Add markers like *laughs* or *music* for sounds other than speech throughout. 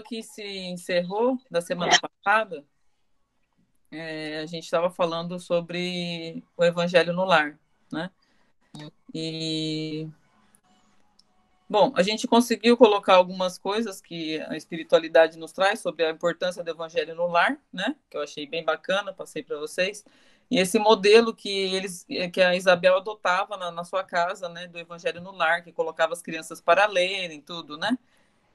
que se encerrou da semana passada, é, a gente estava falando sobre o Evangelho no lar, né? E bom, a gente conseguiu colocar algumas coisas que a espiritualidade nos traz sobre a importância do Evangelho no lar, né? Que eu achei bem bacana, passei para vocês. E esse modelo que eles, que a Isabel adotava na, na sua casa, né, do Evangelho no lar, que colocava as crianças para lerem tudo, né?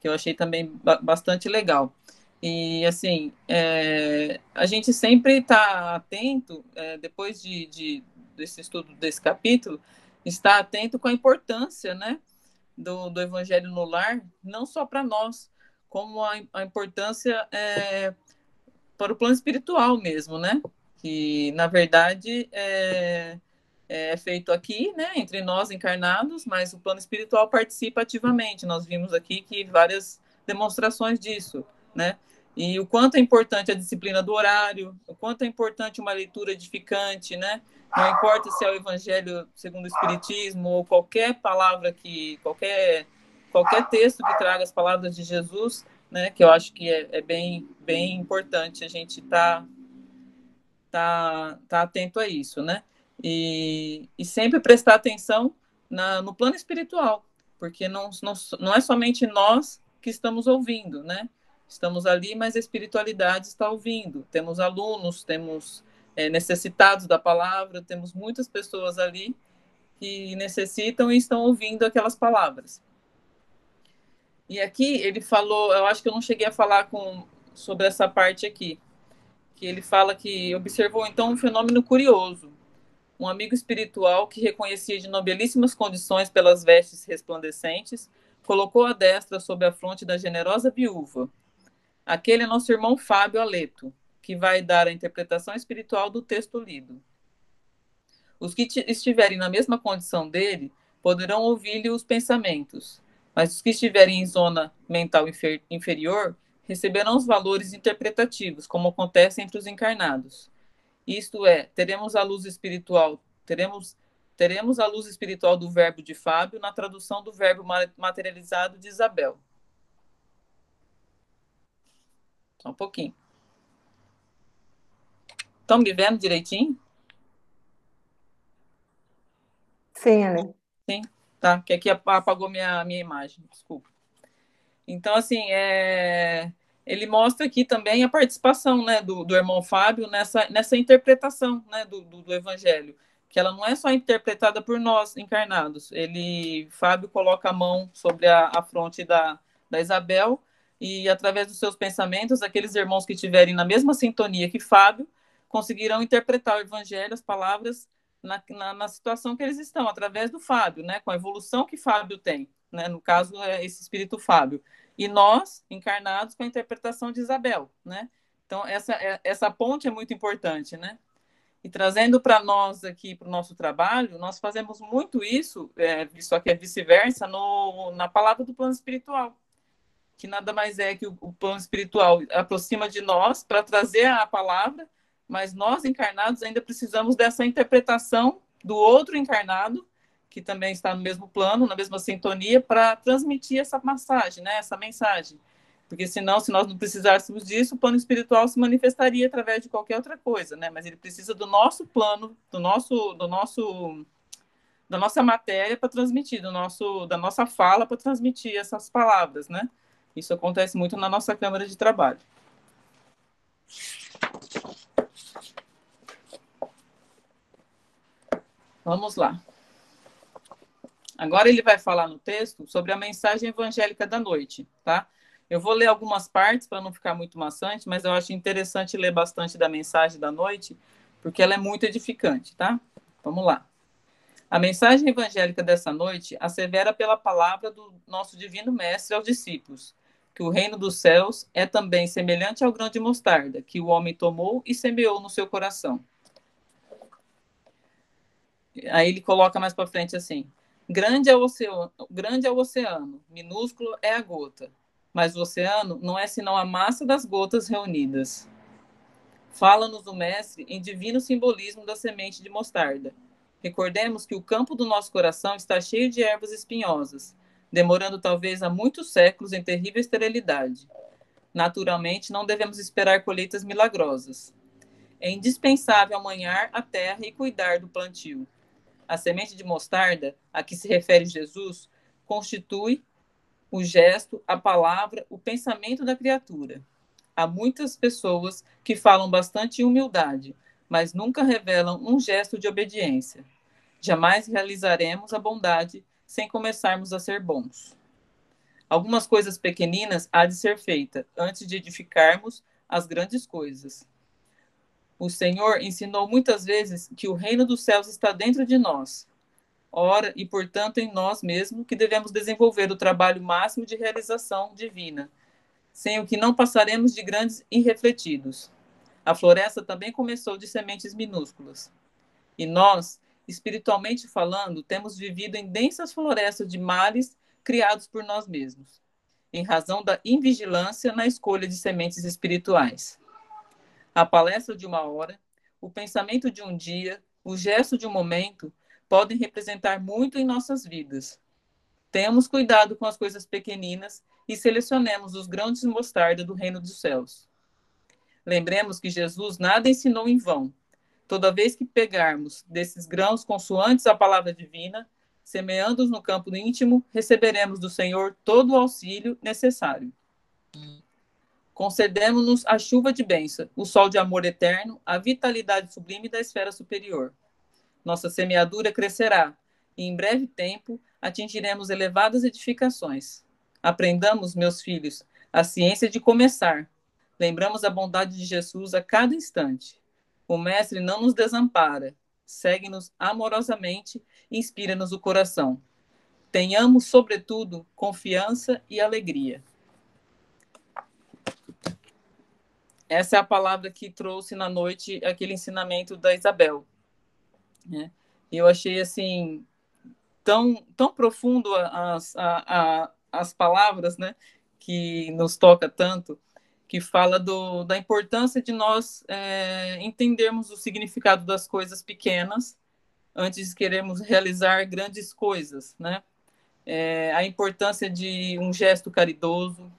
Que eu achei também bastante legal. E, assim, é, a gente sempre está atento, é, depois de, de, desse estudo desse capítulo, está atento com a importância, né, do, do Evangelho no lar, não só para nós, como a, a importância é, para o plano espiritual mesmo, né? Que, na verdade, é, é feito aqui, né, entre nós encarnados, mas o plano espiritual participa ativamente. Nós vimos aqui que várias demonstrações disso, né? E o quanto é importante a disciplina do horário, o quanto é importante uma leitura edificante, né? Não importa se é o Evangelho segundo o Espiritismo ou qualquer palavra que, qualquer, qualquer texto que traga as palavras de Jesus, né? Que eu acho que é, é bem, bem importante a gente tá, tá, tá atento a isso, né? E, e sempre prestar atenção na, no plano espiritual, porque não, não, não é somente nós que estamos ouvindo, né? Estamos ali, mas a espiritualidade está ouvindo. Temos alunos, temos é, necessitados da palavra, temos muitas pessoas ali que necessitam e estão ouvindo aquelas palavras. E aqui ele falou, eu acho que eu não cheguei a falar com, sobre essa parte aqui, que ele fala que observou então um fenômeno curioso. Um amigo espiritual que reconhecia de nobelíssimas condições pelas vestes resplandecentes, colocou a destra sobre a fronte da generosa viúva, Aquele é nosso irmão Fábio Aleto, que vai dar a interpretação espiritual do texto lido. Os que estiverem na mesma condição dele poderão ouvir-lhe os pensamentos, mas os que estiverem em zona mental infer inferior receberão os valores interpretativos, como acontece entre os encarnados. Isto é, teremos a luz espiritual, teremos teremos a luz espiritual do verbo de Fábio na tradução do verbo materializado de Isabel. Só um pouquinho. Estão me vendo direitinho? Sim, Ale. Sim, tá. Que aqui apagou minha, minha imagem, desculpa. Então, assim, é... ele mostra aqui também a participação né, do, do irmão Fábio nessa, nessa interpretação né, do, do, do Evangelho, que ela não é só interpretada por nós encarnados. Ele, Fábio, coloca a mão sobre a, a fronte da, da Isabel e através dos seus pensamentos, aqueles irmãos que estiverem na mesma sintonia que Fábio conseguirão interpretar o Evangelho, as palavras na, na, na, situação que eles estão, através do Fábio, né, com a evolução que Fábio tem, né, no caso é esse espírito Fábio, e nós encarnados com a interpretação de Isabel, né. Então essa é, essa ponte é muito importante, né. E trazendo para nós aqui para o nosso trabalho, nós fazemos muito isso, é, isso aqui é vice-versa, na palavra do plano espiritual que nada mais é que o, o plano espiritual aproxima de nós para trazer a palavra, mas nós encarnados ainda precisamos dessa interpretação do outro encarnado, que também está no mesmo plano, na mesma sintonia, para transmitir essa massagem, né, essa mensagem. Porque senão, se nós não precisássemos disso, o plano espiritual se manifestaria através de qualquer outra coisa, né? Mas ele precisa do nosso plano, do nosso, do nosso, da nossa matéria para transmitir, do nosso, da nossa fala para transmitir essas palavras, né? Isso acontece muito na nossa Câmara de Trabalho. Vamos lá. Agora ele vai falar no texto sobre a mensagem evangélica da noite, tá? Eu vou ler algumas partes para não ficar muito maçante, mas eu acho interessante ler bastante da mensagem da noite, porque ela é muito edificante, tá? Vamos lá. A mensagem evangélica dessa noite assevera pela palavra do nosso divino mestre aos discípulos, que o reino dos céus é também semelhante ao grão de mostarda, que o homem tomou e semeou no seu coração. Aí ele coloca mais para frente assim: grande é, o oceano, grande é o oceano, minúsculo é a gota, mas o oceano não é senão a massa das gotas reunidas. Fala-nos o mestre em divino simbolismo da semente de mostarda. Recordemos que o campo do nosso coração está cheio de ervas espinhosas demorando talvez há muitos séculos em terrível esterilidade. Naturalmente, não devemos esperar colheitas milagrosas. É indispensável amanhar a terra e cuidar do plantio. A semente de mostarda, a que se refere Jesus, constitui o gesto, a palavra, o pensamento da criatura. Há muitas pessoas que falam bastante em humildade, mas nunca revelam um gesto de obediência. Jamais realizaremos a bondade sem começarmos a ser bons. Algumas coisas pequeninas há de ser feita antes de edificarmos as grandes coisas. O Senhor ensinou muitas vezes que o reino dos céus está dentro de nós. Ora, e portanto em nós mesmos, que devemos desenvolver o trabalho máximo de realização divina, sem o que não passaremos de grandes irrefletidos. A floresta também começou de sementes minúsculas. E nós, espiritualmente falando, temos vivido em densas florestas de males criados por nós mesmos, em razão da invigilância na escolha de sementes espirituais. A palestra de uma hora, o pensamento de um dia, o gesto de um momento podem representar muito em nossas vidas. Tenhamos cuidado com as coisas pequeninas e selecionemos os grãos de mostarda do reino dos céus. Lembremos que Jesus nada ensinou em vão. Toda vez que pegarmos desses grãos consoantes a palavra divina, semeando-os no campo íntimo, receberemos do Senhor todo o auxílio necessário. Concedemos-nos a chuva de bênção, o sol de amor eterno, a vitalidade sublime da esfera superior. Nossa semeadura crescerá, e em breve tempo atingiremos elevadas edificações. Aprendamos, meus filhos, a ciência de começar, Lembramos a bondade de Jesus a cada instante. O Mestre não nos desampara, segue-nos amorosamente e inspira-nos o coração. Tenhamos, sobretudo, confiança e alegria. Essa é a palavra que trouxe na noite aquele ensinamento da Isabel. Né? Eu achei assim tão, tão profundo as, a, a, as palavras, né, que nos toca tanto que fala do, da importância de nós é, entendermos o significado das coisas pequenas antes de queremos realizar grandes coisas, né? É, a importância de um gesto caridoso,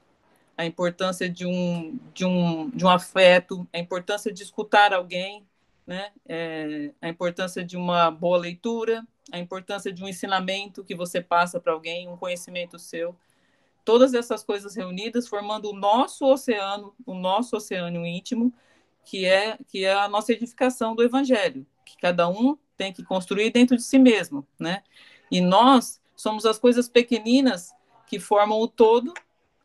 a importância de um, de um, de um afeto, a importância de escutar alguém, né? É, a importância de uma boa leitura, a importância de um ensinamento que você passa para alguém, um conhecimento seu todas essas coisas reunidas formando o nosso oceano, o nosso oceano íntimo, que é que é a nossa edificação do evangelho, que cada um tem que construir dentro de si mesmo, né? E nós somos as coisas pequeninas que formam o todo,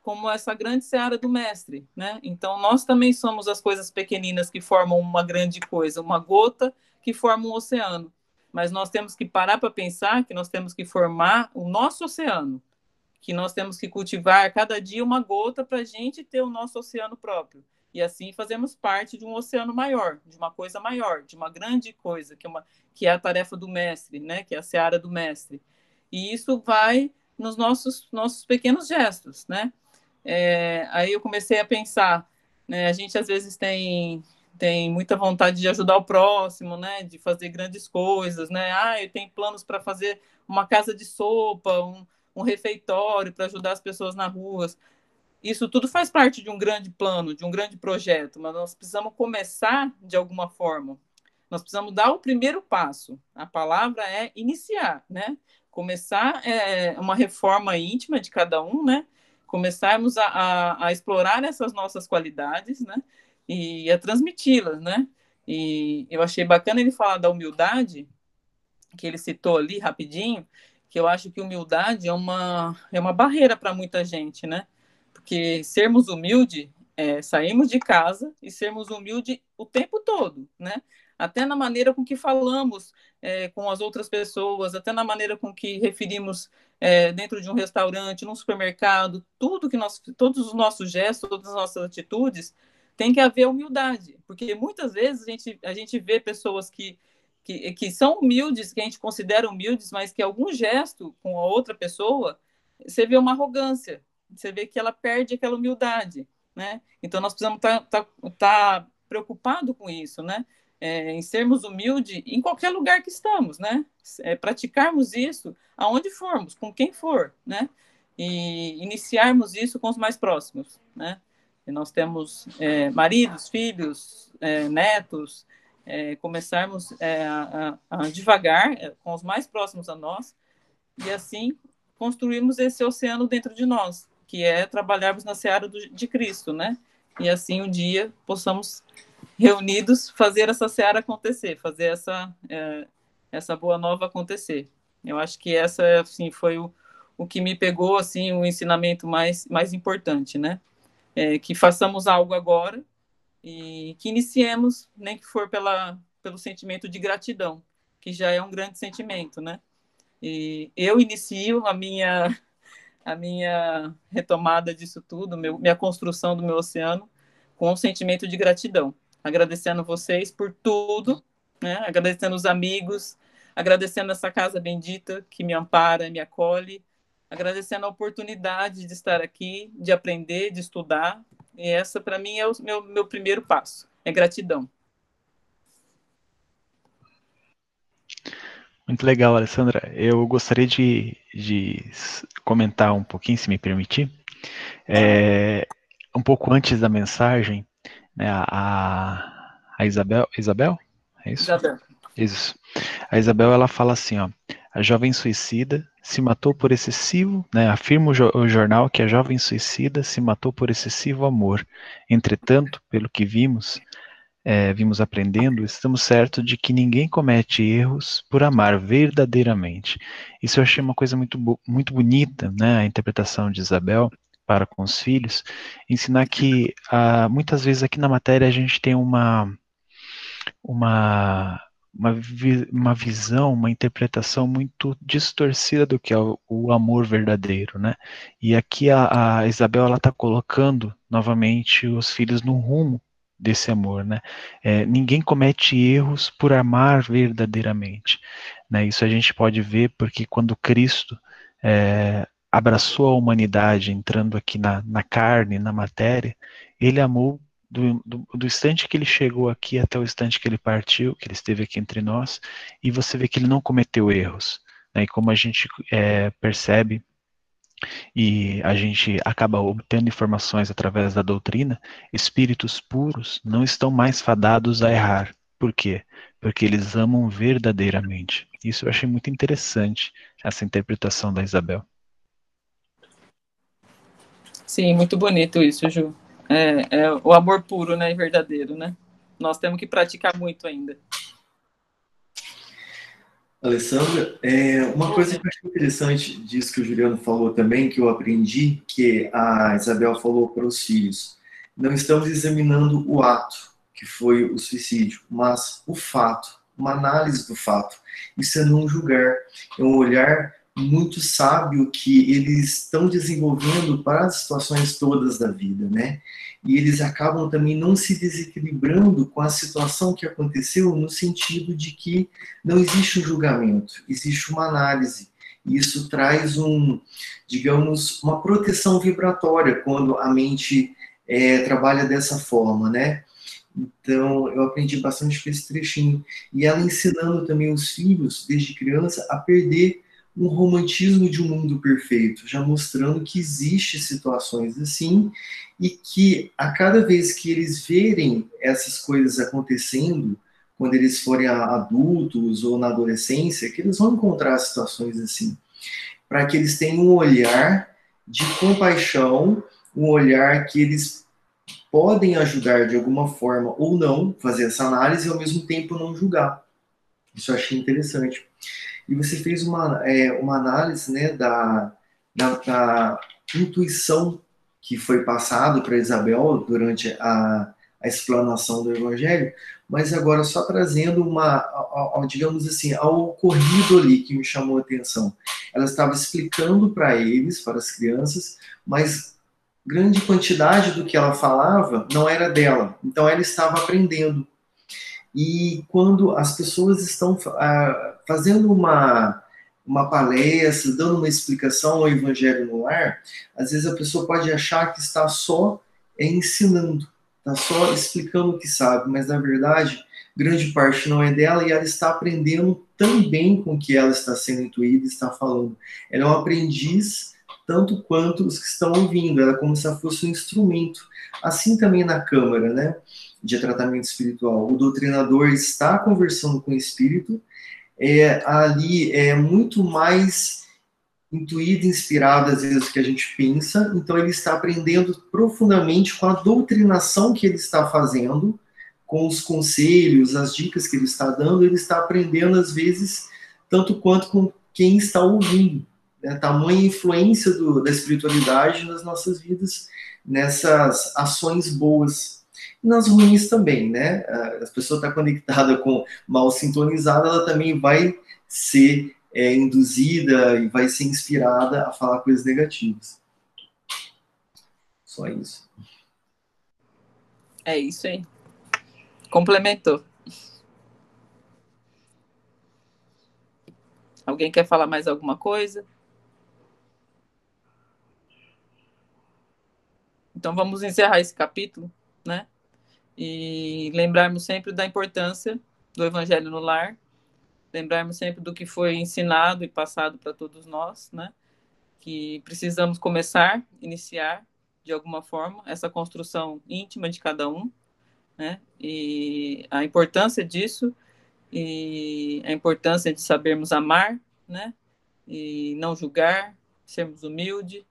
como essa grande seara do mestre, né? Então nós também somos as coisas pequeninas que formam uma grande coisa, uma gota que forma um oceano. Mas nós temos que parar para pensar que nós temos que formar o nosso oceano, que nós temos que cultivar cada dia uma gota para a gente ter o nosso oceano próprio. E assim fazemos parte de um oceano maior, de uma coisa maior, de uma grande coisa, que é, uma, que é a tarefa do mestre, né? que é a seara do mestre. E isso vai nos nossos, nossos pequenos gestos. Né? É, aí eu comecei a pensar, né? a gente às vezes tem tem muita vontade de ajudar o próximo, né, de fazer grandes coisas, né, ah, eu tenho planos para fazer uma casa de sopa, um, um refeitório para ajudar as pessoas nas ruas. Isso tudo faz parte de um grande plano, de um grande projeto, mas nós precisamos começar de alguma forma. Nós precisamos dar o primeiro passo. A palavra é iniciar, né? Começar é uma reforma íntima de cada um, né? Começarmos a, a, a explorar essas nossas qualidades, né? E a transmiti-las, né? E eu achei bacana ele falar da humildade, que ele citou ali rapidinho, que eu acho que humildade é uma, é uma barreira para muita gente, né? Porque sermos humildes é sairmos de casa e sermos humildes o tempo todo, né? Até na maneira com que falamos é, com as outras pessoas, até na maneira com que referimos é, dentro de um restaurante, num supermercado, tudo que nós, todos os nossos gestos, todas as nossas atitudes, tem que haver humildade, porque muitas vezes a gente, a gente vê pessoas que que, que são humildes, que a gente considera humildes, mas que algum gesto com a outra pessoa, você vê uma arrogância, você vê que ela perde aquela humildade, né? Então nós precisamos estar tá, tá, tá preocupado com isso, né? É, em sermos humildes em qualquer lugar que estamos, né? É, praticarmos isso aonde formos, com quem for, né? E iniciarmos isso com os mais próximos, né? e nós temos é, maridos, filhos, é, netos, é, começarmos é, a, a, devagar é, com os mais próximos a nós e assim construirmos esse oceano dentro de nós, que é trabalharmos na seara do, de Cristo, né? E assim um dia possamos reunidos fazer essa seara acontecer, fazer essa é, essa boa nova acontecer. Eu acho que essa assim foi o, o que me pegou assim o ensinamento mais mais importante, né? É, que façamos algo agora e que iniciemos, nem que for pela, pelo sentimento de gratidão, que já é um grande sentimento, né? E eu inicio a minha a minha retomada disso tudo, meu, minha construção do meu oceano com um sentimento de gratidão, agradecendo vocês por tudo, né? Agradecendo os amigos, agradecendo essa casa bendita que me ampara, me acolhe, agradecendo a oportunidade de estar aqui, de aprender, de estudar, e essa, para mim, é o meu, meu primeiro passo: é gratidão. Muito legal, Alessandra. Eu gostaria de, de comentar um pouquinho, se me permitir. É, um pouco antes da mensagem, né, a, a Isabel, Isabel? É isso? Isabel. Isso. A Isabel, ela fala assim, ó, a jovem suicida se matou por excessivo, né, afirma o, jo o jornal que a jovem suicida se matou por excessivo amor. Entretanto, pelo que vimos, é, vimos aprendendo, estamos certos de que ninguém comete erros por amar verdadeiramente. Isso eu achei uma coisa muito, muito bonita, né, a interpretação de Isabel para com os filhos, ensinar que ah, muitas vezes aqui na matéria a gente tem uma uma uma, vi uma visão, uma interpretação muito distorcida do que é o, o amor verdadeiro, né? E aqui a, a Isabel ela está colocando novamente os filhos no rumo desse amor, né? É, ninguém comete erros por amar verdadeiramente, né? Isso a gente pode ver porque quando Cristo é, abraçou a humanidade entrando aqui na, na carne, na matéria, ele amou do, do, do, instante que ele chegou aqui até o instante que ele partiu, que ele esteve aqui entre nós, e você vê que ele não cometeu erros. Né? E como a gente é, percebe e a gente acaba obtendo informações através da doutrina, espíritos puros não estão mais fadados a errar. Por quê? Porque eles amam verdadeiramente. Isso eu achei muito interessante, essa interpretação da Isabel. Sim, muito bonito isso, Ju. É, é o amor puro, né, e verdadeiro, né? Nós temos que praticar muito ainda. Alessandra, é, uma coisa que eu achei interessante disso que o Juliano falou também, que eu aprendi, que a Isabel falou para os filhos, não estamos examinando o ato, que foi o suicídio, mas o fato, uma análise do fato. Isso é não julgar, é um olhar muito sábio que eles estão desenvolvendo para as situações todas da vida, né? E eles acabam também não se desequilibrando com a situação que aconteceu no sentido de que não existe um julgamento, existe uma análise. E isso traz um, digamos, uma proteção vibratória quando a mente é, trabalha dessa forma, né? Então, eu aprendi bastante com esse trechinho. E ela ensinando também os filhos, desde criança, a perder um romantismo de um mundo perfeito, já mostrando que existe situações assim e que a cada vez que eles verem essas coisas acontecendo, quando eles forem adultos ou na adolescência, que eles vão encontrar situações assim, para que eles tenham um olhar de compaixão, um olhar que eles podem ajudar de alguma forma ou não, fazer essa análise e ao mesmo tempo não julgar. Isso eu achei interessante e você fez uma, é, uma análise né, da, da, da intuição que foi passado para Isabel durante a, a explanação do Evangelho, mas agora só trazendo uma, digamos assim, ao ocorrido ali que me chamou a atenção. Ela estava explicando para eles, para as crianças, mas grande quantidade do que ela falava não era dela, então ela estava aprendendo. E quando as pessoas estão ah, fazendo uma, uma palestra, dando uma explicação ao Evangelho no ar, às vezes a pessoa pode achar que está só ensinando, está só explicando o que sabe, mas na verdade, grande parte não é dela e ela está aprendendo também com o que ela está sendo intuída e está falando. Ela é um aprendiz tanto quanto os que estão ouvindo, ela é como se fosse um instrumento. Assim também na Câmara, né, de tratamento espiritual, o doutrinador está conversando com o espírito, é, ali é muito mais intuído, inspirado às vezes do que a gente pensa, então ele está aprendendo profundamente com a doutrinação que ele está fazendo, com os conselhos, as dicas que ele está dando, ele está aprendendo às vezes tanto quanto com quem está ouvindo. Né? Tamanha influência do, da espiritualidade nas nossas vidas, nessas ações boas. Nas ruins também, né? A pessoa está conectada com mal sintonizada, ela também vai ser é, induzida e vai ser inspirada a falar coisas negativas. Só isso. É isso aí. Complementou. Alguém quer falar mais alguma coisa? Então vamos encerrar esse capítulo, né? E lembrarmos sempre da importância do Evangelho no lar, lembrarmos sempre do que foi ensinado e passado para todos nós, né? Que precisamos começar, iniciar de alguma forma essa construção íntima de cada um, né? E a importância disso e a importância de sabermos amar, né? E não julgar, sermos humildes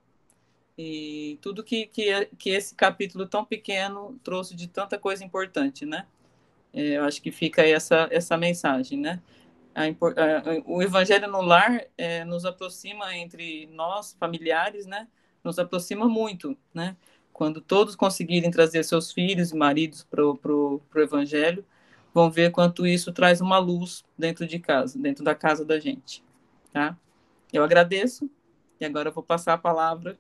e tudo que, que, que esse capítulo tão pequeno trouxe de tanta coisa importante, né? É, eu acho que fica essa, essa mensagem, né? A, a, o Evangelho no Lar é, nos aproxima entre nós, familiares, né? Nos aproxima muito, né? Quando todos conseguirem trazer seus filhos e maridos para o Evangelho, vão ver quanto isso traz uma luz dentro de casa, dentro da casa da gente, tá? Eu agradeço e agora eu vou passar a palavra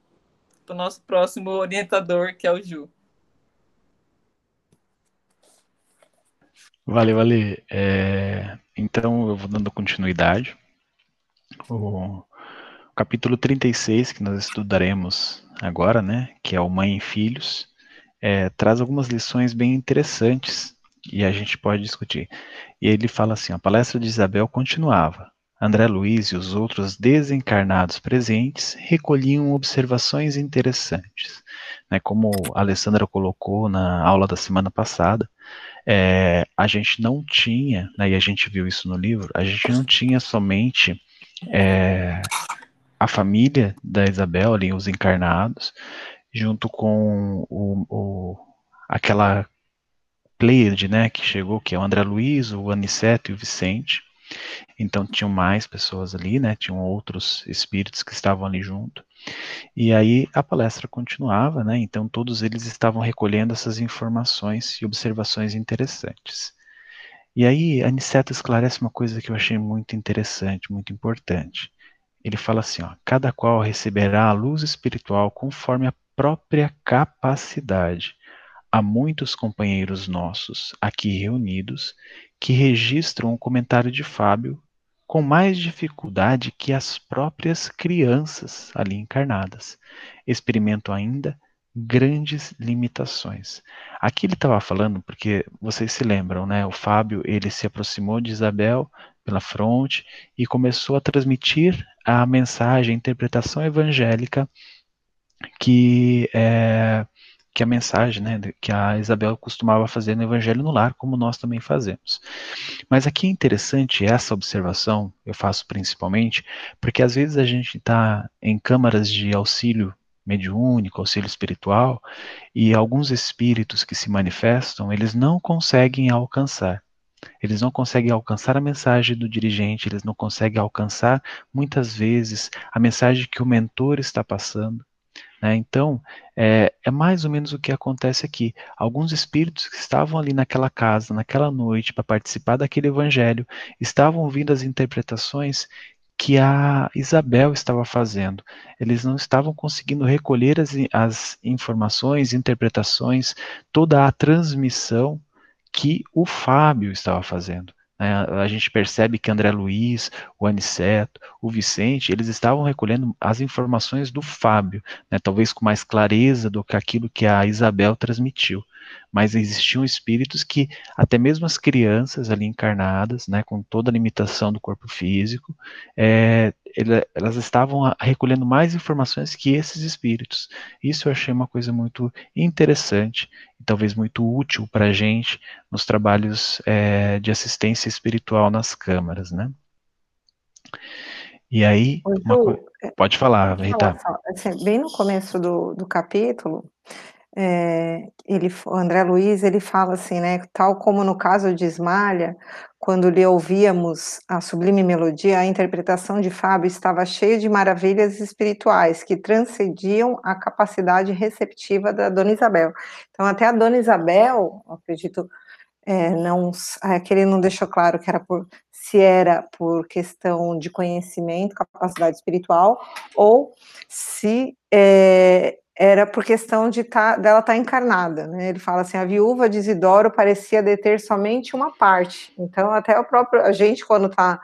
para o nosso próximo orientador, que é o Ju. Valeu, valeu. É, então, eu vou dando continuidade. O capítulo 36, que nós estudaremos agora, né, que é o Mãe e Filhos, é, traz algumas lições bem interessantes e a gente pode discutir. E ele fala assim: a palestra de Isabel continuava. André Luiz e os outros desencarnados presentes recolhiam observações interessantes. Né, como a Alessandra colocou na aula da semana passada, é, a gente não tinha, né, e a gente viu isso no livro, a gente não tinha somente é, a família da Isabel, ali, os encarnados, junto com o, o aquela Pleiade, né, que chegou, que é o André Luiz, o Aniceto e o Vicente. Então tinham mais pessoas ali, né, tinham outros espíritos que estavam ali junto. E aí a palestra continuava, né, então todos eles estavam recolhendo essas informações e observações interessantes. E aí Aniceto esclarece uma coisa que eu achei muito interessante, muito importante. Ele fala assim, ó, cada qual receberá a luz espiritual conforme a própria capacidade há muitos companheiros nossos aqui reunidos que registram o comentário de Fábio com mais dificuldade que as próprias crianças ali encarnadas. Experimentam ainda grandes limitações. Aqui ele estava falando porque vocês se lembram, né? O Fábio ele se aproximou de Isabel pela fronte e começou a transmitir a mensagem, a interpretação evangélica que é, que a mensagem, né, que a Isabel costumava fazer no Evangelho no Lar, como nós também fazemos. Mas aqui é interessante essa observação, eu faço principalmente, porque às vezes a gente está em câmaras de auxílio mediúnico, auxílio espiritual, e alguns espíritos que se manifestam, eles não conseguem alcançar. Eles não conseguem alcançar a mensagem do dirigente, eles não conseguem alcançar, muitas vezes, a mensagem que o mentor está passando. Né? Então, é, é, mais ou menos o que acontece aqui. Alguns espíritos que estavam ali naquela casa, naquela noite, para participar daquele evangelho, estavam ouvindo as interpretações que a Isabel estava fazendo. Eles não estavam conseguindo recolher as, as informações, interpretações, toda a transmissão que o Fábio estava fazendo. Né? A gente percebe que André Luiz, o Aniceto, o Vicente, eles estavam recolhendo as informações do Fábio, né? talvez com mais clareza do que aquilo que a Isabel transmitiu. Mas existiam espíritos que, até mesmo as crianças ali encarnadas, né, com toda a limitação do corpo físico, é, ele, elas estavam recolhendo mais informações que esses espíritos. Isso eu achei uma coisa muito interessante e talvez muito útil para a gente nos trabalhos é, de assistência espiritual nas câmaras, né? E aí, Ju, é, pode falar, Rita. Assim, bem no começo do, do capítulo, é, ele, o André Luiz, ele fala assim, né, tal como no caso de Ismalha, quando lhe ouvíamos a sublime melodia, a interpretação de Fábio estava cheia de maravilhas espirituais que transcendiam a capacidade receptiva da Dona Isabel. Então, até a Dona Isabel, acredito, é, não, é, que ele não deixou claro que era por se era por questão de conhecimento, capacidade espiritual, ou se é, era por questão de tá, dela estar tá encarnada, né? Ele fala assim, a viúva de Isidoro parecia deter somente uma parte. Então, até o próprio a gente quando está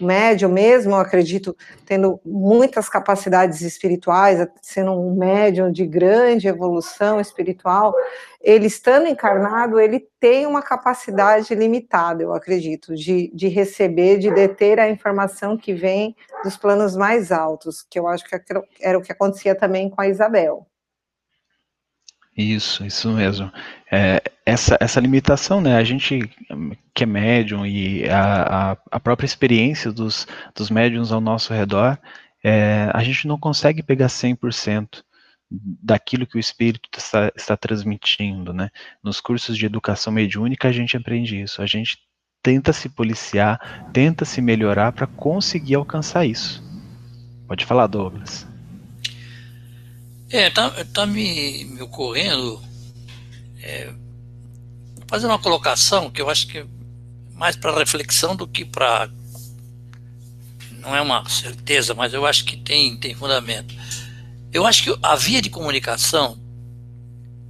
médio mesmo, eu acredito, tendo muitas capacidades espirituais, sendo um médium de grande evolução espiritual, ele estando encarnado, ele tem uma capacidade limitada, eu acredito, de, de receber, de deter a informação que vem dos planos mais altos, que eu acho que era o que acontecia também com a Isabel. Isso, isso mesmo. É, essa, essa limitação, né? A gente que é médium e a, a, a própria experiência dos, dos médiums ao nosso redor, é, a gente não consegue pegar 100% daquilo que o espírito está, está transmitindo, né? Nos cursos de educação mediúnica a gente aprende isso. A gente tenta se policiar, tenta se melhorar para conseguir alcançar isso. Pode falar, Douglas. É, tá, tá me, me ocorrendo é, fazer uma colocação que eu acho que é mais para reflexão do que para não é uma certeza, mas eu acho que tem, tem fundamento. Eu acho que a via de comunicação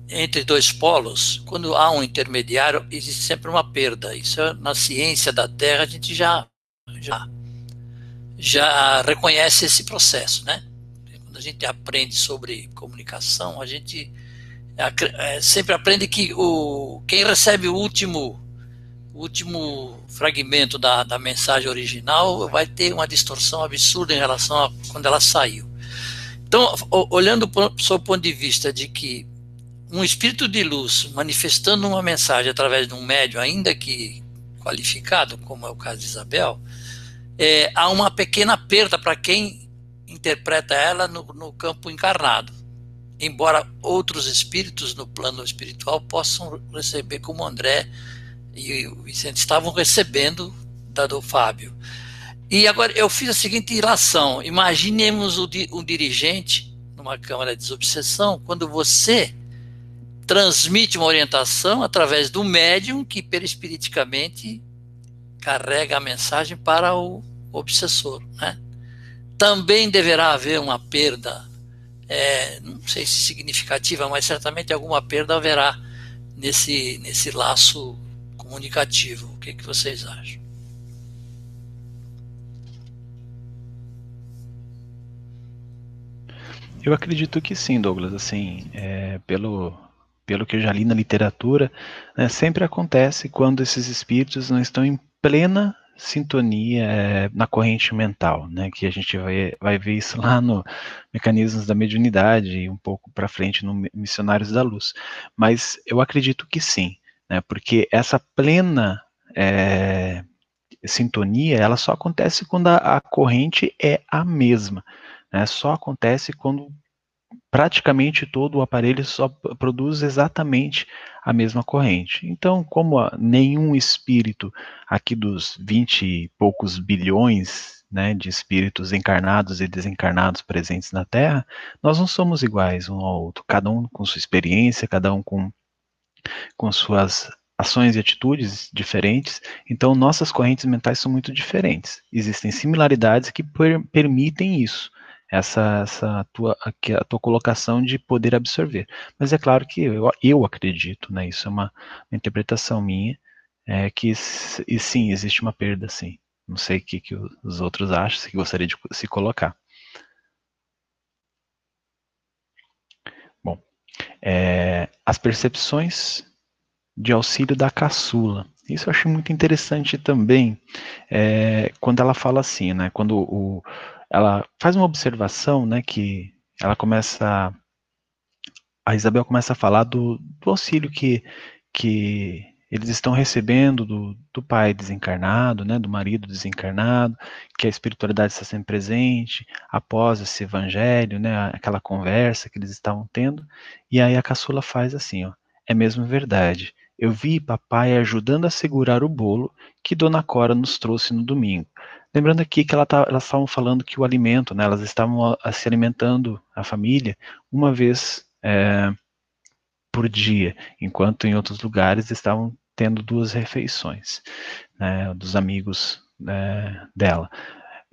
entre dois polos, quando há um intermediário, existe sempre uma perda. Isso é, na ciência da Terra a gente já já já reconhece esse processo, né? A gente aprende sobre comunicação, a gente é, sempre aprende que o, quem recebe o último, último fragmento da, da mensagem original vai ter uma distorção absurda em relação a quando ela saiu. Então, olhando do seu ponto de vista de que um espírito de luz manifestando uma mensagem através de um médium, ainda que qualificado, como é o caso de Isabel, é, há uma pequena perda para quem interpreta ela no, no campo encarnado. Embora outros espíritos no plano espiritual possam receber, como André e o Vicente estavam recebendo da do Fábio. E agora eu fiz a seguinte ilação: imaginemos um dirigente numa câmara de desobsessão, quando você transmite uma orientação através do médium que perispiriticamente carrega a mensagem para o obsessor, né? Também deverá haver uma perda, é, não sei se significativa, mas certamente alguma perda haverá nesse, nesse laço comunicativo. O que, que vocês acham? Eu acredito que sim, Douglas. Assim, é, pelo, pelo que eu já li na literatura, né, sempre acontece quando esses espíritos não estão em plena sintonia é, na corrente mental, né? Que a gente vai, vai ver isso lá no Mecanismos da Mediunidade e um pouco para frente no Missionários da Luz. Mas eu acredito que sim, né? Porque essa plena é, sintonia, ela só acontece quando a, a corrente é a mesma, né? Só acontece quando praticamente todo o aparelho só produz exatamente a mesma corrente. Então, como nenhum espírito aqui dos vinte e poucos bilhões né, de espíritos encarnados e desencarnados presentes na Terra, nós não somos iguais um ao outro, cada um com sua experiência, cada um com, com suas ações e atitudes diferentes, então nossas correntes mentais são muito diferentes. Existem similaridades que per permitem isso essa, essa tua, a tua colocação de poder absorver. Mas é claro que eu, eu acredito, né, isso é uma, uma interpretação minha, é que e sim, existe uma perda, sim. Não sei o que, que os outros acham, se gostaria de se colocar. Bom, é, as percepções de auxílio da caçula. Isso eu achei muito interessante também, é, quando ela fala assim, né? Quando o, ela faz uma observação, né, que ela começa, a Isabel começa a falar do, do auxílio que, que eles estão recebendo do, do pai desencarnado, né, do marido desencarnado, que a espiritualidade está sempre presente, após esse evangelho, né, aquela conversa que eles estavam tendo, e aí a caçula faz assim, ó, é mesmo verdade, eu vi papai ajudando a segurar o bolo que Dona Cora nos trouxe no domingo. Lembrando aqui que ela tá, elas estavam falando que o alimento, né, elas estavam a, a se alimentando, a família, uma vez é, por dia, enquanto em outros lugares estavam tendo duas refeições, né, dos amigos né, dela.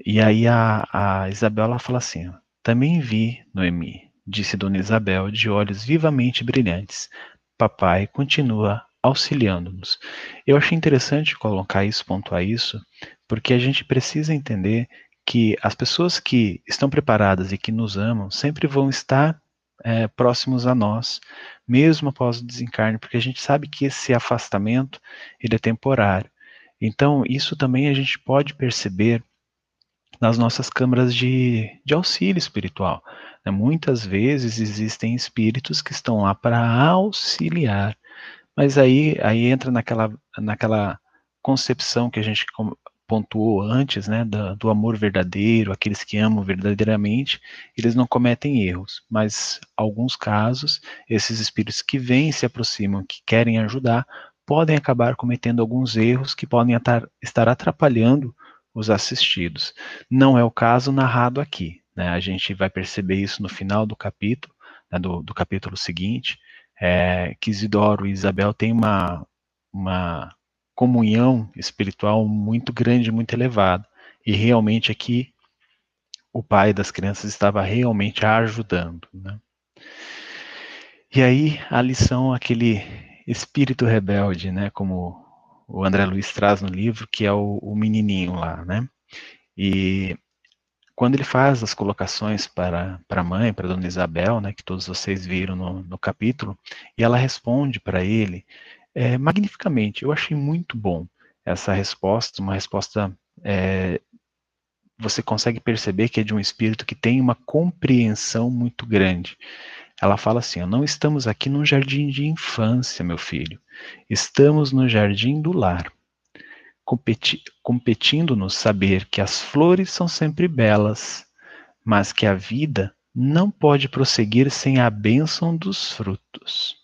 E aí a, a Isabela fala assim, também vi, Noemi, disse Dona Isabel, de olhos vivamente brilhantes. Papai continua auxiliando-nos. Eu achei interessante colocar isso, pontuar isso, porque a gente precisa entender que as pessoas que estão preparadas e que nos amam sempre vão estar é, próximos a nós, mesmo após o desencarne, porque a gente sabe que esse afastamento ele é temporário. Então, isso também a gente pode perceber nas nossas câmaras de, de auxílio espiritual. Né? Muitas vezes existem espíritos que estão lá para auxiliar, mas aí, aí entra naquela, naquela concepção que a gente pontuou antes, né, do, do, amor verdadeiro, aqueles que amam verdadeiramente, eles não cometem erros, mas alguns casos, esses espíritos que vêm, se aproximam, que querem ajudar, podem acabar cometendo alguns erros que podem atar, estar atrapalhando os assistidos. Não é o caso narrado aqui, né, a gente vai perceber isso no final do capítulo, né, do, do capítulo seguinte, é, que Isidoro e Isabel têm uma, uma comunhão espiritual muito grande, muito elevada. E realmente aqui o pai das crianças estava realmente ajudando. Né? E aí a lição, aquele espírito rebelde, né, como o André Luiz traz no livro, que é o, o menininho lá, né? E quando ele faz as colocações para, para a mãe, para a dona Isabel, né, que todos vocês viram no, no capítulo, e ela responde para ele é, magnificamente. Eu achei muito bom essa resposta, uma resposta. É, você consegue perceber que é de um espírito que tem uma compreensão muito grande. Ela fala assim: Não estamos aqui num jardim de infância, meu filho. Estamos no jardim do lar. Competi competindo-nos saber que as flores são sempre belas, mas que a vida não pode prosseguir sem a bênção dos frutos.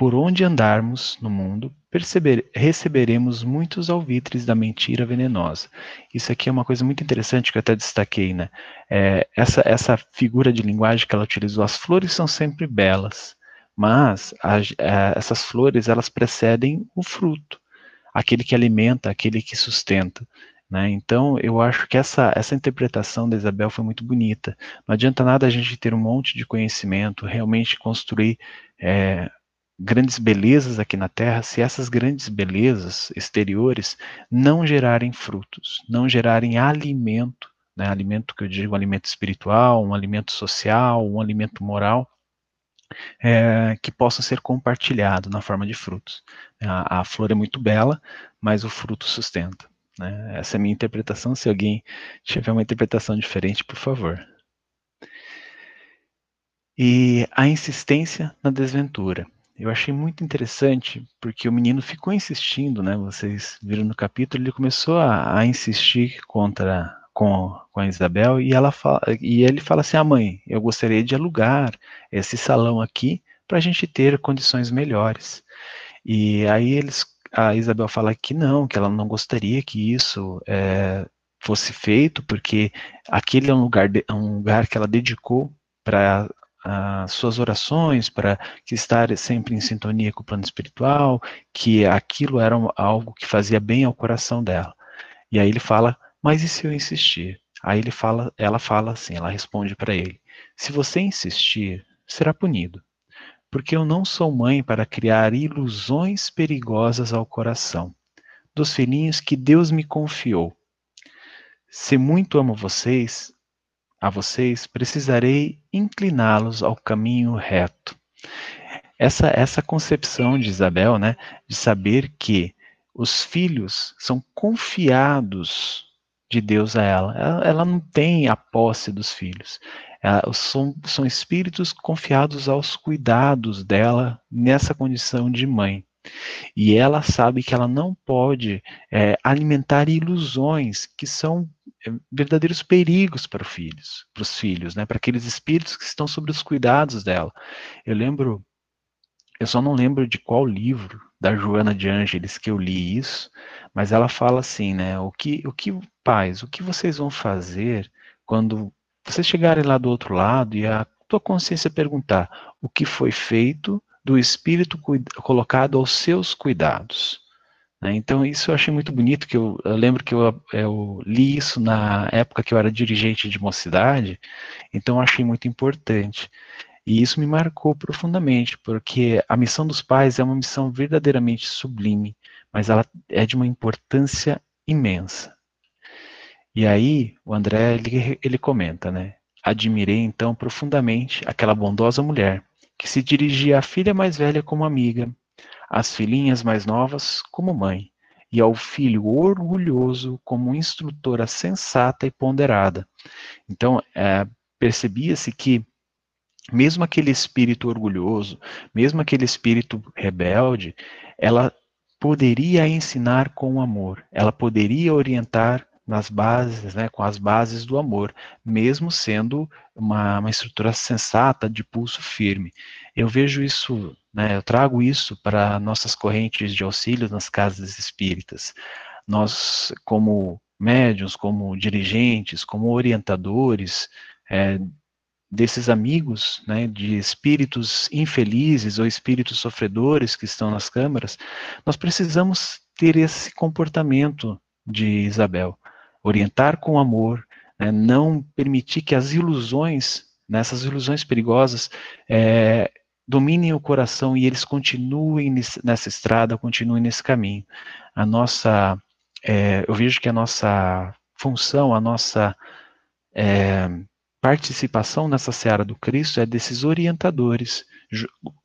Por onde andarmos no mundo, perceber, receberemos muitos alvitres da mentira venenosa. Isso aqui é uma coisa muito interessante que eu até destaquei, né? É, essa, essa figura de linguagem que ela utilizou, as flores são sempre belas, mas a, a, essas flores elas precedem o fruto, aquele que alimenta, aquele que sustenta. Né? Então, eu acho que essa, essa interpretação da Isabel foi muito bonita. Não adianta nada a gente ter um monte de conhecimento, realmente construir é, grandes belezas aqui na Terra se essas grandes belezas exteriores não gerarem frutos, não gerarem alimento, né, alimento que eu digo, alimento espiritual, um alimento social, um alimento moral, é, que possa ser compartilhado na forma de frutos. A, a, flor é muito bela, mas o fruto sustenta. Né? Essa é a minha interpretação. Se alguém tiver uma interpretação diferente, por favor. E a insistência na desventura. Eu achei muito interessante, porque o menino ficou insistindo, né? Vocês viram no capítulo, ele começou a, a insistir contra com, com a Isabel e ela fala, e ele fala assim: "Ah, mãe, eu gostaria de alugar esse salão aqui para a gente ter condições melhores". E aí eles, a Isabel fala que não, que ela não gostaria que isso é, fosse feito, porque aquele é um lugar, de, um lugar que ela dedicou para as suas orações, para que estar sempre em sintonia com o plano espiritual, que aquilo era algo que fazia bem ao coração dela. E aí ele fala, mas e se eu insistir? Aí ele fala, ela fala assim, ela responde para ele: se você insistir, será punido, porque eu não sou mãe para criar ilusões perigosas ao coração dos filhinhos que Deus me confiou. Se muito amo vocês, a vocês, precisarei incliná-los ao caminho reto. Essa, essa concepção de Isabel, né, de saber que os filhos são confiados de Deus a ela. Ela, ela não tem a posse dos filhos. Ela, são, são espíritos confiados aos cuidados dela nessa condição de mãe. E ela sabe que ela não pode é, alimentar ilusões que são verdadeiros perigos para os filhos, para os filhos, né? Para aqueles espíritos que estão sob os cuidados dela. Eu lembro, eu só não lembro de qual livro da Joana de Ângeles que eu li isso, mas ela fala assim, né? O que, o que pais, o que vocês vão fazer quando vocês chegarem lá do outro lado e a tua consciência perguntar o que foi feito do espírito colocado aos seus cuidados. Né? Então, isso eu achei muito bonito, que eu, eu lembro que eu, eu, li isso na época que eu era dirigente de mocidade, então achei muito importante. E isso me marcou profundamente, porque a missão dos pais é uma missão verdadeiramente sublime, mas ela é de uma importância imensa. E aí, o André, ele, ele comenta, né? Admirei então profundamente aquela bondosa mulher que se dirigia à filha mais velha como amiga, às filhinhas mais novas como mãe, e ao filho orgulhoso como instrutora sensata e ponderada. Então, é, percebia-se que mesmo aquele espírito orgulhoso, mesmo aquele espírito rebelde, ela poderia ensinar com amor, ela poderia orientar nas bases, né, com as bases do amor, mesmo sendo uma, uma estrutura sensata de pulso firme. Eu vejo isso, né, eu trago isso para nossas correntes de auxílio nas casas espíritas. Nós, como médiums, como dirigentes, como orientadores, é, desses amigos, né, de espíritos infelizes ou espíritos sofredores que estão nas câmaras, nós precisamos ter esse comportamento de Isabel orientar com amor, né, não permitir que as ilusões, né, ilusões perigosas, é, dominem o coração e eles continuem nessa estrada, continuem nesse caminho. A nossa, é, eu vejo que a nossa função, a nossa é, participação nessa seara do Cristo é desses orientadores,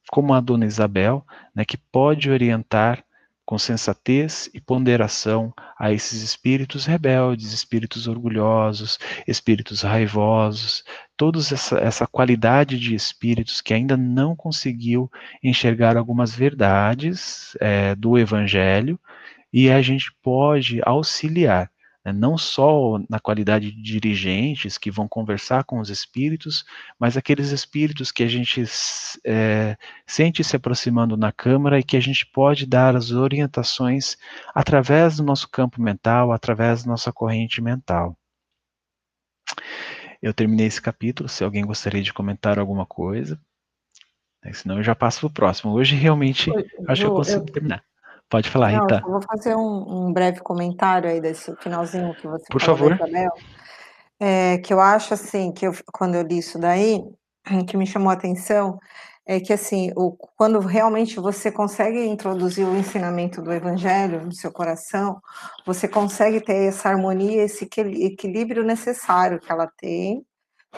como a dona Isabel, né, que pode orientar com sensatez e ponderação a esses espíritos rebeldes, espíritos orgulhosos, espíritos raivosos, toda essa, essa qualidade de espíritos que ainda não conseguiu enxergar algumas verdades é, do Evangelho e a gente pode auxiliar né, não só na qualidade de dirigentes que vão conversar com os espíritos, mas aqueles espíritos que a gente é, sente se aproximando na Câmara e que a gente pode dar as orientações através do nosso campo mental, através da nossa corrente mental. Eu terminei esse capítulo, se alguém gostaria de comentar alguma coisa, né, senão eu já passo para o próximo. Hoje realmente acho que eu consigo eu... terminar. Pode falar, Não, Rita. Eu vou fazer um, um, breve comentário aí desse finalzinho que você Por falou favor. Isabel, é, que eu acho assim, que eu, quando eu li isso daí, *clears throat* que me chamou a atenção, é que assim, o, quando realmente você consegue introduzir o ensinamento do evangelho no seu coração, você consegue ter essa harmonia, esse equilíbrio necessário que ela tem,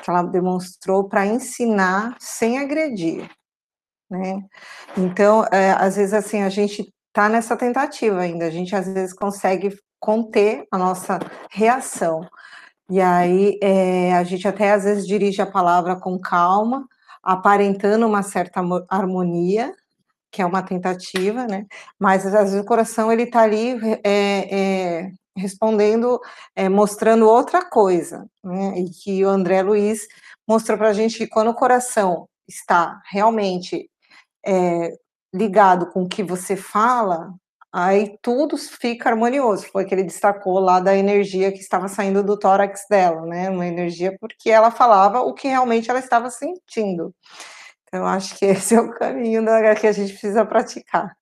que ela demonstrou para ensinar sem agredir, né? Então, é, às vezes assim, a gente está nessa tentativa ainda. A gente às vezes consegue conter a nossa reação. E aí é, a gente até às vezes dirige a palavra com calma, aparentando uma certa harmonia, que é uma tentativa, né? Mas às vezes o coração ele está ali é, é, respondendo, mostrando outra coisa, né? E que o André Luiz mostrou para a gente que quando o coração está realmente ligado com o que você fala, aí tudo fica harmonioso. Foi que ele destacou lá da energia que estava saindo do tórax dela, né? Uma energia porque ela falava o que realmente ela estava sentindo. Então, acho que *laughs* esse é o caminho da, que a gente precisa praticar.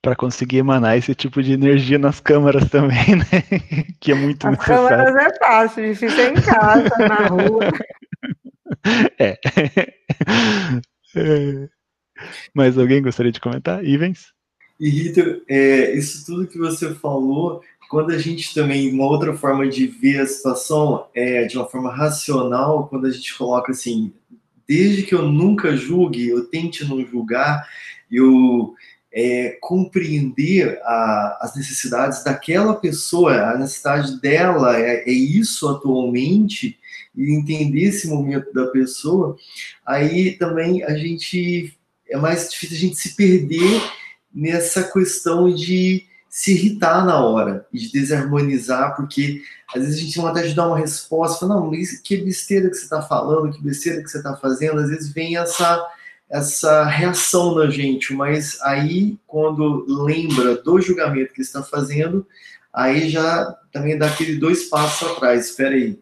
Para conseguir emanar esse tipo de energia nas câmaras também, *laughs* né? que é muito As necessário. câmaras é fácil, difícil é em casa, na rua. *laughs* *laughs* É. *laughs* Mais alguém gostaria de comentar? Ivens? E Rita, é, isso tudo que você falou, quando a gente também, uma outra forma de ver a situação é de uma forma racional, quando a gente coloca assim, desde que eu nunca julgue, eu tente não julgar, eu, é, compreender a, as necessidades daquela pessoa, a necessidade dela é, é, isso atualmente, e entender esse momento da pessoa, aí também a gente é mais difícil a gente se perder nessa questão de se irritar na hora e de desarmonizar, porque às vezes a gente tem de dar uma resposta, fala, não, que besteira que você está falando, que besteira que você está fazendo, às vezes vem essa essa reação na gente, mas aí quando lembra do julgamento que está fazendo, aí já também dá aquele dois passos atrás, espera aí.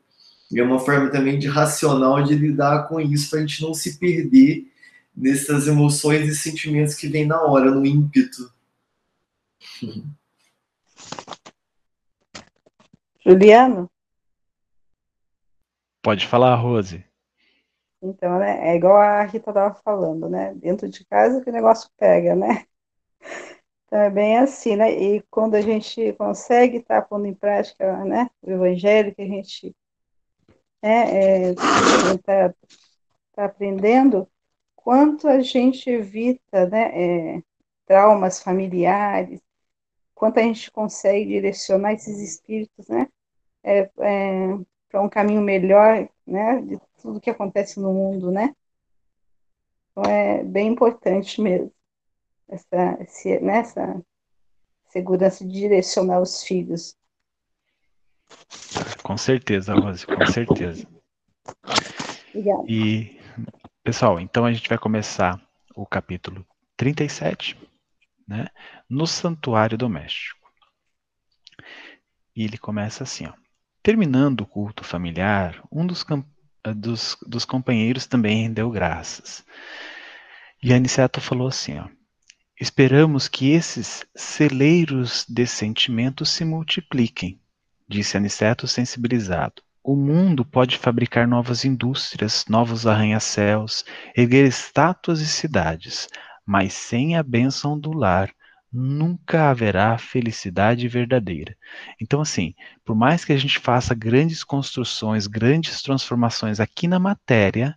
E é uma forma também de racional de lidar com isso para a gente não se perder nessas emoções e sentimentos que vem na hora, no ímpeto. Juliano? Pode falar, Rose. Então, né, é igual a Rita estava falando, né? Dentro de casa que o negócio pega, né? Então é bem assim, né? E quando a gente consegue estar tá pondo em prática, né, o evangelho que a gente né, é, tá, tá aprendendo, quanto a gente evita, né, é, traumas familiares, quanto a gente consegue direcionar esses espíritos, né, é, é para um caminho melhor, né, de tudo que acontece no mundo, né? Então é bem importante mesmo essa, esse, nessa né, segurança de direcionar os filhos. Com certeza, Rose, com certeza. Obrigada. E, pessoal, então a gente vai começar o capítulo 37, né, no santuário doméstico. E ele começa assim, ó. Terminando o culto familiar, um dos, dos, dos companheiros também rendeu graças. E Aniceto falou assim, ó, Esperamos que esses celeiros de sentimentos se multipliquem, disse Aniceto sensibilizado. O mundo pode fabricar novas indústrias, novos arranha-céus, erguer estátuas e cidades, mas sem a bênção do lar, nunca haverá felicidade verdadeira. Então, assim, por mais que a gente faça grandes construções, grandes transformações aqui na matéria,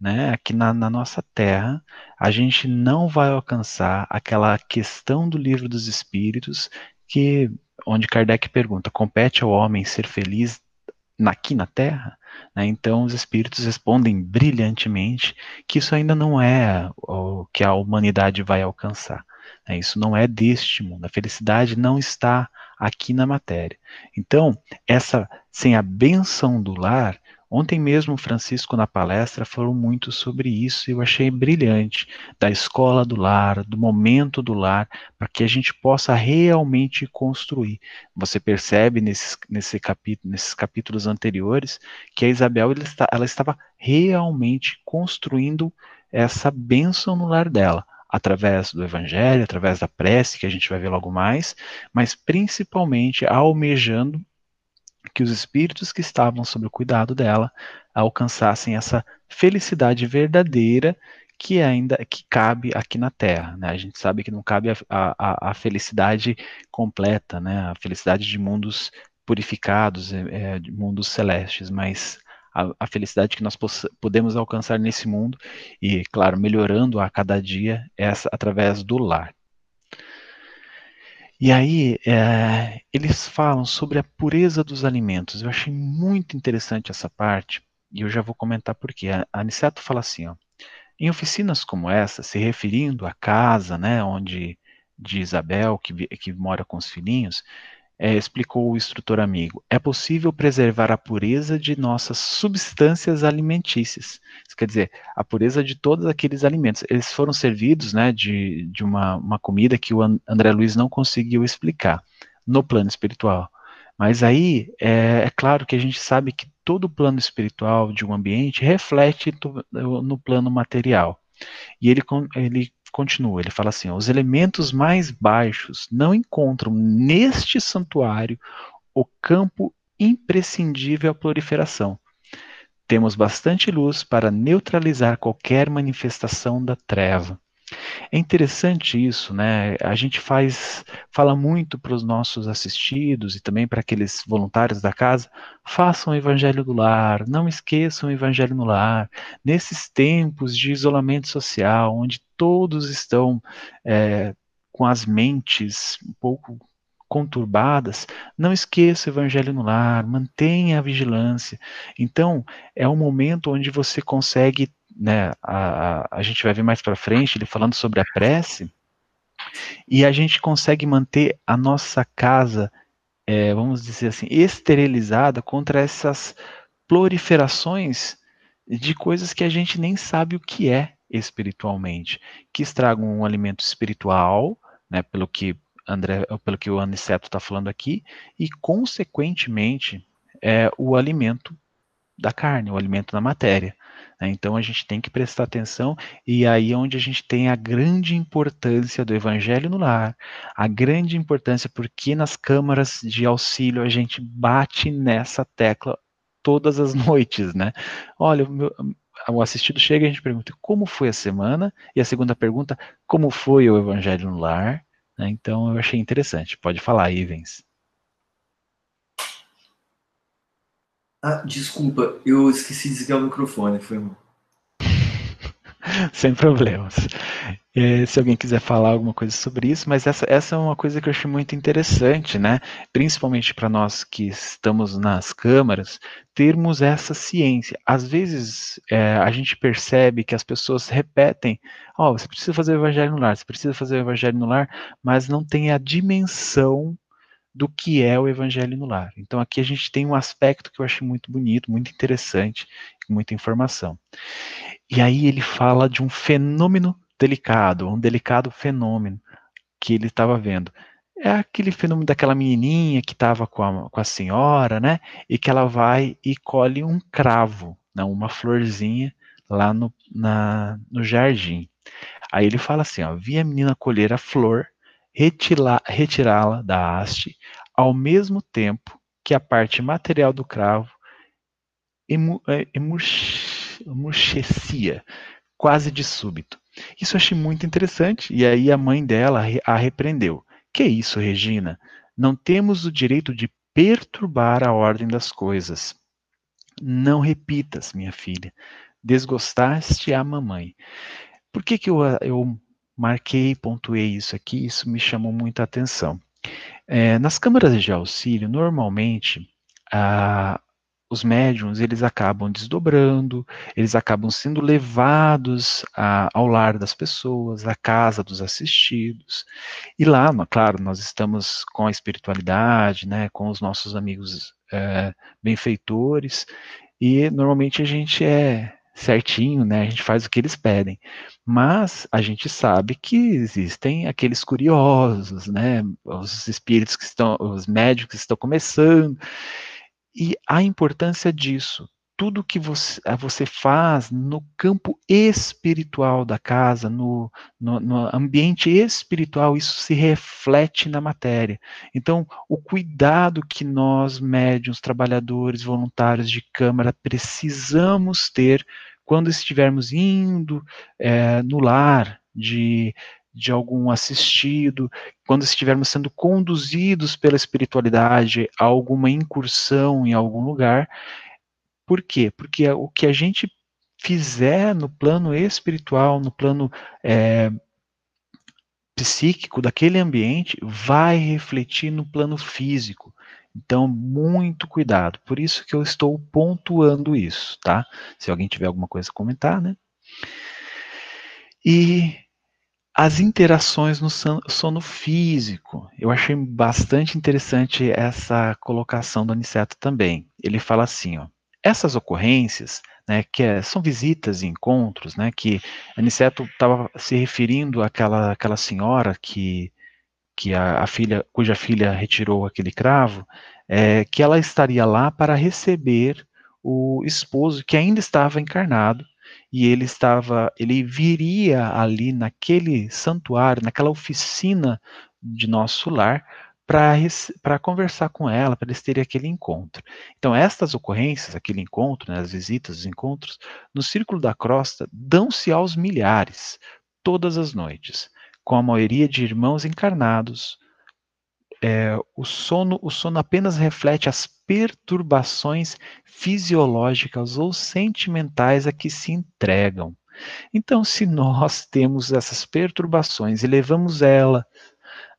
né, aqui na, na nossa Terra, a gente não vai alcançar aquela questão do livro dos Espíritos que onde Kardec pergunta: compete ao homem ser feliz aqui na Terra? Né? Então, os espíritos respondem brilhantemente que isso ainda não é o que a humanidade vai alcançar. Né? Isso não é deste mundo. A felicidade não está aqui na matéria. Então, essa sem a benção do lar, Ontem mesmo, Francisco, na palestra, falou muito sobre isso e eu achei brilhante, da escola do lar, do momento do lar, para que a gente possa realmente construir. Você percebe nesses, nesse capítulo, nesses capítulos anteriores que a Isabel ela, está, ela estava realmente construindo essa bênção no lar dela através do evangelho, através da prece, que a gente vai ver logo mais, mas principalmente almejando que os espíritos que estavam sob o cuidado dela alcançassem essa felicidade verdadeira que ainda que cabe aqui na Terra. Né? A gente sabe que não cabe a, a, a felicidade completa, né? a felicidade de mundos purificados, é, de mundos celestes, mas a, a felicidade que nós podemos alcançar nesse mundo e, claro, melhorando a cada dia, essa através do lar. E aí, é, eles falam sobre a pureza dos alimentos. Eu achei muito interessante essa parte, e eu já vou comentar por quê. A Aniceto fala assim, ó, em oficinas como essa, se referindo à casa, né, onde de Isabel, que, que mora com os filhinhos, é, explicou o instrutor amigo, é possível preservar a pureza de nossas substâncias alimentícias. Isso quer dizer, a pureza de todos aqueles alimentos. Eles foram servidos né, de, de uma, uma comida que o André Luiz não conseguiu explicar no plano espiritual. Mas aí é, é, claro que a gente sabe que todo o plano espiritual de um ambiente reflete no, no plano material. E ele, ele continua, ele fala assim: os elementos mais baixos não encontram neste santuário o campo imprescindível à proliferação. Temos bastante luz para neutralizar qualquer manifestação da treva. É interessante isso, né? A gente faz, fala muito para os nossos assistidos e também para aqueles voluntários da casa, façam o evangelho do lar, não esqueçam o evangelho no lar. Nesses tempos de isolamento social, onde todos estão é, com as mentes um pouco conturbadas, não esqueça o evangelho no lar, mantenha a vigilância. Então, é um momento onde você consegue, né, a, a, gente vai ver mais para frente, ele falando sobre a prece, e a gente consegue manter a nossa casa, é, vamos dizer assim, esterilizada contra essas proliferações de coisas que a gente nem sabe o que é espiritualmente, que estragam um alimento espiritual, né, pelo que André, pelo que o Aniceto está falando aqui, e consequentemente é o alimento da carne, o alimento da matéria. Né? Então a gente tem que prestar atenção, e aí é onde a gente tem a grande importância do evangelho no lar, a grande importância, porque nas câmaras de auxílio a gente bate nessa tecla todas as *laughs* noites, né? Olha, o, meu, o assistido chega e a gente pergunta como foi a semana, e a segunda pergunta, como foi o evangelho no lar? Né? Então eu achei interessante. Pode falar, Ivens. Ah, desculpa, eu esqueci de desligar o microfone, foi mal. *laughs* Sem problemas. É, se alguém quiser falar alguma coisa sobre isso, mas essa, essa é uma coisa que eu achei muito interessante, né? Principalmente para nós que estamos nas câmaras, termos essa ciência. Às vezes é, a gente percebe que as pessoas repetem: Ó, oh, você precisa fazer o evangelho no lar, você precisa fazer o evangelho no lar, mas não tem a dimensão do que é o evangelho no lar. Então aqui a gente tem um aspecto que eu achei muito bonito, muito interessante, muita informação. E aí ele fala de um fenômeno delicado, um delicado fenômeno que ele estava vendo. É aquele fenômeno daquela menininha que estava com a, com a senhora, né? E que ela vai e colhe um cravo, não, uma florzinha lá no, na, no jardim. Aí ele fala assim: ó, vi a menina colher a flor, retirá-la da haste, ao mesmo tempo que a parte material do cravo emu, é, emurchecia, quase de súbito. Isso achei muito interessante, e aí a mãe dela a repreendeu. Que isso, Regina? Não temos o direito de perturbar a ordem das coisas. Não repitas, minha filha. Desgostaste a mamãe. Por que, que eu, eu marquei, pontuei isso aqui? Isso me chamou muita atenção. É, nas câmaras de auxílio, normalmente, a, os médiums eles acabam desdobrando, eles acabam sendo levados a, ao lar das pessoas, à casa dos assistidos. E lá, claro, nós estamos com a espiritualidade, né, com os nossos amigos é, benfeitores, e normalmente a gente é certinho, né, a gente faz o que eles pedem. Mas a gente sabe que existem aqueles curiosos, né, os espíritos que estão, os médicos que estão começando, e a importância disso, tudo que você, eh, você faz no campo espiritual da casa, no, no, no, ambiente espiritual, isso se reflete na matéria. Então, o cuidado que nós, médiums, trabalhadores, voluntários de Câmara, precisamos ter quando estivermos indo é, no lar de de algum assistido, quando estivermos sendo conduzidos pela espiritualidade a alguma incursão em algum lugar. Por quê? Porque o que a gente fizer no plano espiritual, no plano é, psíquico daquele ambiente, vai refletir no plano físico. Então, muito cuidado. Por isso que eu estou pontuando isso, tá? Se alguém tiver alguma coisa a comentar, né? E as interações no sono físico. Eu achei bastante interessante essa colocação do Aniceto também. Ele fala assim, ó, essas ocorrências, né, que é, são visitas e encontros, né, que Aniceto estava se referindo àquela, àquela senhora que, que a, a, filha, cuja filha retirou aquele cravo, é, que ela estaria lá para receber o esposo que ainda estava encarnado e ele estava, ele viria ali naquele santuário, naquela oficina de nosso lar, para conversar com ela, para eles terem aquele encontro. Então, estas ocorrências, aquele encontro, né, as visitas, os encontros, no Círculo da Crosta, dão-se aos milhares, todas as noites, com a maioria de irmãos encarnados, é, o sono, o sono apenas reflete as perturbações fisiológicas ou sentimentais a que se entregam. Então, se nós temos essas perturbações e levamos ela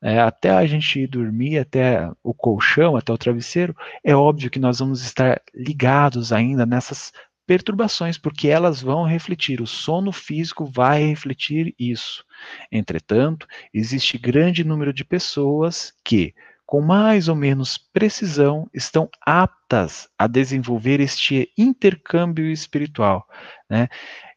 é, até a gente ir dormir, até o colchão, até o travesseiro, é óbvio que nós vamos estar ligados ainda nessas perturbações, porque elas vão refletir, o sono físico vai refletir isso. Entretanto, existe grande número de pessoas que, com mais ou menos precisão, estão aptas a desenvolver este intercâmbio espiritual. Né?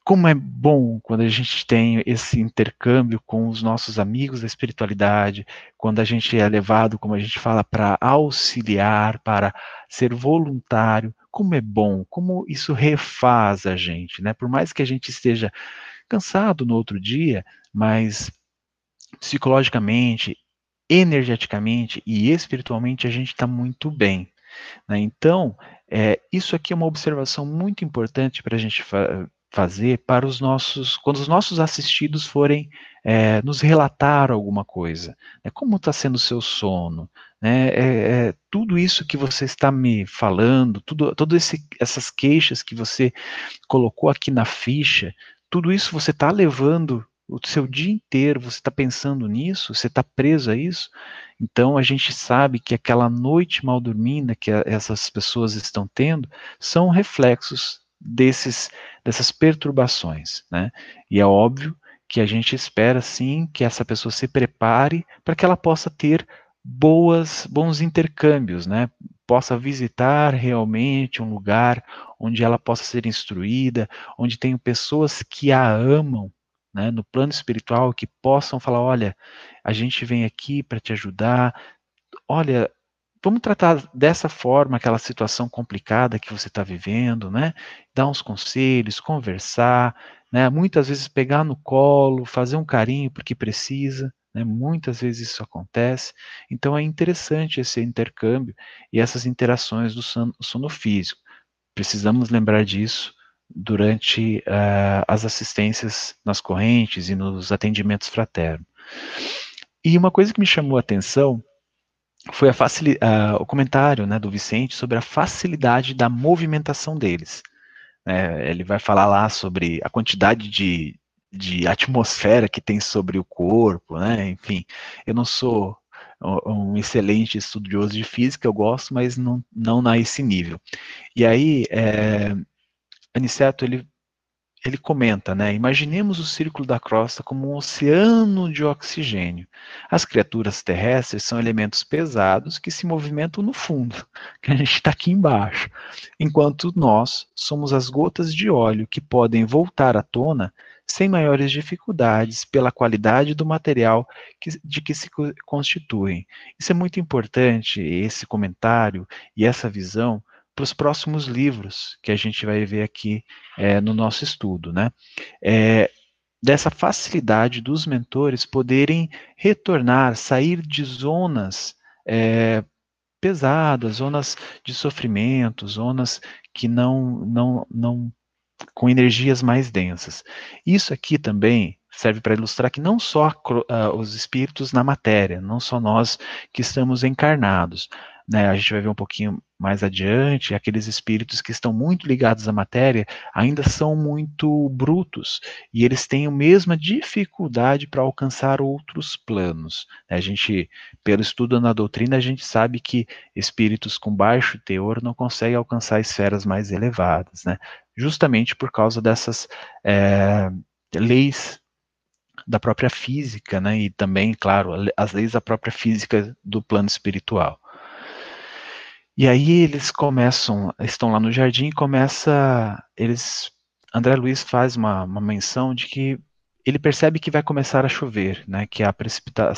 Como é bom quando a gente tem esse intercâmbio com os nossos amigos da espiritualidade, quando a gente é levado, como a gente fala, para auxiliar, para ser voluntário. Como é bom, como isso refaz a gente, né? Por mais que a gente esteja cansado no outro dia, mas psicologicamente, energeticamente e espiritualmente a gente está muito bem. Né? Então, é, isso aqui é uma observação muito importante para a gente fazer para os nossos, quando os nossos assistidos forem é, nos relatar alguma coisa. Né? Como está sendo o seu sono? Né? É, é, tudo isso que você está me falando, tudo, todas essas queixas que você colocou aqui na ficha, tudo isso você está levando o seu dia inteiro, você está pensando nisso, você está preso a isso. Então a gente sabe que aquela noite mal dormida que essas pessoas estão tendo são reflexos desses, dessas perturbações, né? E é óbvio que a gente espera sim que essa pessoa se prepare para que ela possa ter boas, bons intercâmbios, né? Possa visitar realmente um lugar onde ela possa ser instruída, onde tenham pessoas que a amam, né, no plano espiritual, que possam falar: olha, a gente vem aqui para te ajudar, olha, vamos tratar dessa forma aquela situação complicada que você está vivendo, né? Dar uns conselhos, conversar, né? Muitas vezes pegar no colo, fazer um carinho porque precisa, né? Muitas vezes isso acontece. Então é interessante esse intercâmbio e essas interações do sono, físico. Precisamos lembrar disso durante uh, as assistências nas correntes e nos atendimentos fraternos. E uma coisa que me chamou a atenção foi a facil, uh, o comentário né, do Vicente sobre a facilidade da movimentação deles. É, ele vai falar lá sobre a quantidade de, de atmosfera que tem sobre o corpo, né? Enfim, eu não sou um excelente estudioso de física, eu gosto, mas não, não a esse nível. E aí, é, Aniceto, ele ele comenta, né? Imaginemos o círculo da crosta como um oceano de oxigênio. As criaturas terrestres são elementos pesados que se movimentam no fundo, *laughs* que a gente está aqui embaixo, enquanto nós somos as gotas de óleo que podem voltar à tona sem maiores dificuldades pela qualidade do material que, de que se constituem. Isso é muito importante, esse comentário e essa visão, para os próximos livros que a gente vai ver aqui é, no nosso estudo, né? É, dessa facilidade dos mentores poderem retornar, sair de zonas é, pesadas, zonas de sofrimento, zonas que não, não, não, com energias mais densas. Isso aqui também serve para ilustrar que não só uh, os espíritos na matéria, não só nós que estamos encarnados, né, a gente vai ver um pouquinho mais adiante, aqueles espíritos que estão muito ligados à matéria ainda são muito brutos e eles têm a mesma dificuldade para alcançar outros planos. A gente, pelo estudo na doutrina, a gente sabe que espíritos com baixo teor não conseguem alcançar esferas mais elevadas, né? justamente por causa dessas é, leis da própria física, né? e também, claro, as leis da própria física do plano espiritual. E aí eles começam, estão lá no jardim e começa, eles, André Luiz faz uma, uma menção de que ele percebe que vai começar a chover, né, que a, precipita